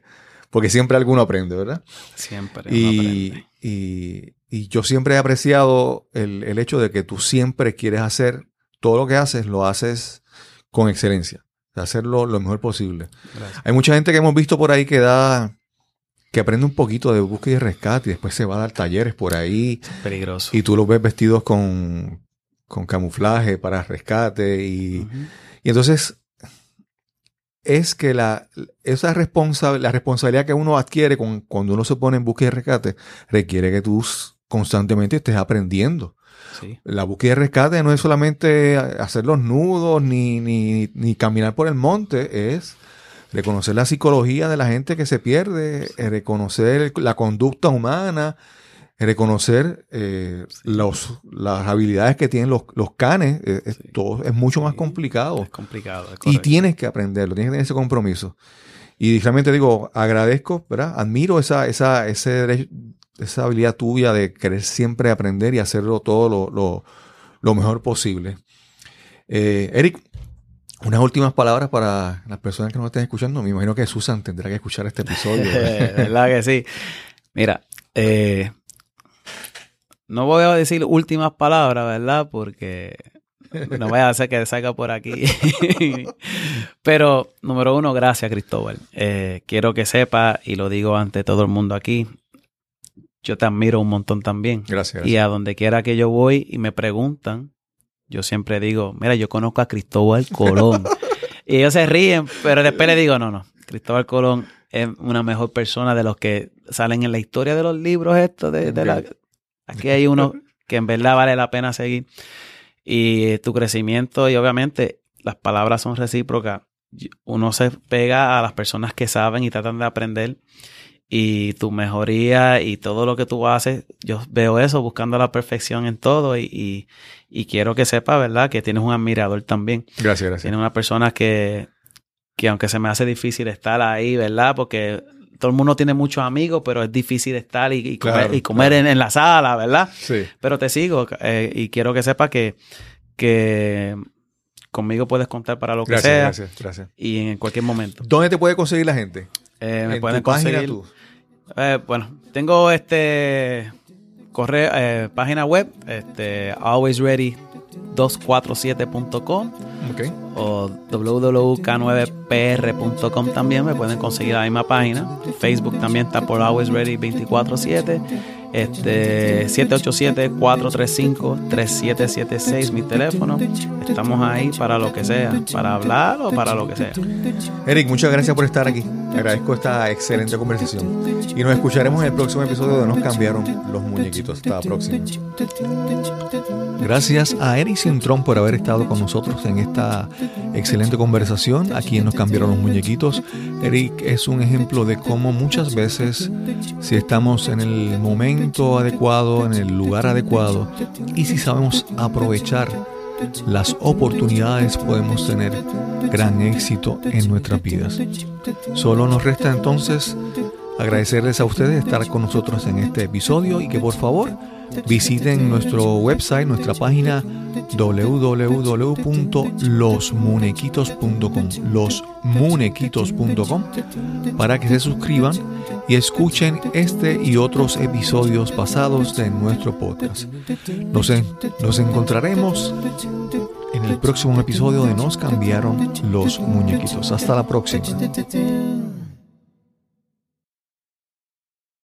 A: porque siempre alguno aprende, ¿verdad?
C: Siempre.
A: Y,
C: aprende.
A: y- y yo siempre he apreciado el, el hecho de que tú siempre quieres hacer todo lo que haces, lo haces con excelencia, hacerlo lo mejor posible.
C: Gracias.
A: Hay mucha gente que hemos visto por ahí que da, que aprende un poquito de búsqueda y rescate y después se va a dar talleres por ahí
C: Peligroso.
A: y tú los ves vestidos con, con camuflaje para rescate y, y entonces es que la, esa responsa- la responsabilidad que uno adquiere con- cuando uno se pone en búsqueda y rescate requiere que tú constantemente estés aprendiendo.
C: Sí.
A: La búsqueda y rescate no es solamente hacer los nudos ni, ni, ni caminar por el monte, es reconocer la psicología de la gente que se pierde, eh, reconocer la conducta humana, reconocer eh, los, las habilidades que tienen los, los canes. eh, es, todo, es mucho más complicado.
C: Es complicado. es
A: Y tienes que aprenderlo, tienes que tener ese compromiso. Y realmente digo, agradezco, ¿verdad? Admiro esa, esa, ese derecho- esa habilidad tuya de querer siempre aprender y hacerlo todo lo, lo- lo mejor posible. Eh, Eric, unas últimas palabras para las personas que nos estén escuchando. Me imagino que Susan tendrá que escuchar este episodio. ¿verdad?
C: ¿Verdad que sí? Mira, eh, no voy a decir últimas palabras, ¿verdad? Porque no vaya a hacer que salga por aquí. Pero, número uno, gracias, Cristóbal. Eh, quiero que sepa, y lo digo ante todo el mundo aquí, yo te admiro un montón también.
A: Gracias,
C: Y a donde quiera que yo voy y me preguntan, yo siempre digo, mira, yo conozco a Cristóbal Colón. y ellos se ríen, pero después le digo, no, no, Cristóbal Colón es una mejor persona de los que salen en la historia de los libros estos. De, de la- aquí hay uno que en verdad vale la pena seguir. Y tu crecimiento y obviamente las palabras son recíprocas. Uno se pega a las personas que saben y tratan de aprender y tu mejoría y todo lo que tú haces, yo veo eso, buscando la perfección en todo y, y, y quiero que sepa, ¿verdad? Que tienes un admirador también.
A: Gracias, gracias.
C: Tienes una persona que, que aunque se me hace difícil estar ahí, ¿verdad? Porque todo el mundo tiene muchos amigos, pero es difícil estar y, y comer, y comer en, en la sala, ¿verdad?
A: Sí.
C: Pero te sigo eh, y quiero que sepa que, que conmigo puedes contar para lo que sea
A: gracias, gracias.
C: y en cualquier momento.
A: ¿Dónde te puede conseguir la gente?
C: Eh, me
A: en
C: pueden
A: tu página,
C: conseguir.
A: tú.
C: Eh, bueno, tengo este correo, eh, página web, este alwaysready247.com
A: Ok.
C: o www.k9pr.com también me pueden conseguir la misma página. Facebook también está por Always Ready 247. Este 787-435-3776 mi teléfono. Estamos ahí para lo que sea, para hablar o para lo que sea.
A: Eric, muchas gracias por estar aquí. Agradezco esta excelente conversación. Y nos escucharemos en el próximo episodio de Nos cambiaron los muñequitos. Hasta la próxima. Gracias a Eric Cintrón por haber estado con nosotros en esta excelente conversación. Aquí Nos cambiaron los muñequitos. Eric es un ejemplo de cómo muchas veces, si estamos en el momento adecuado, en el lugar adecuado, y si sabemos aprovechar las oportunidades podemos tener gran éxito en nuestras vidas. Solo nos resta entonces agradecerles a ustedes estar con nosotros en este episodio y que por favor visiten nuestro website, nuestra página www.losmunequitos.com losmunequitos.com para que se suscriban y escuchen este y otros episodios pasados de nuestro podcast. Nos, nos encontraremos en el próximo episodio de Nos cambiaron los muñequitos. Hasta la próxima.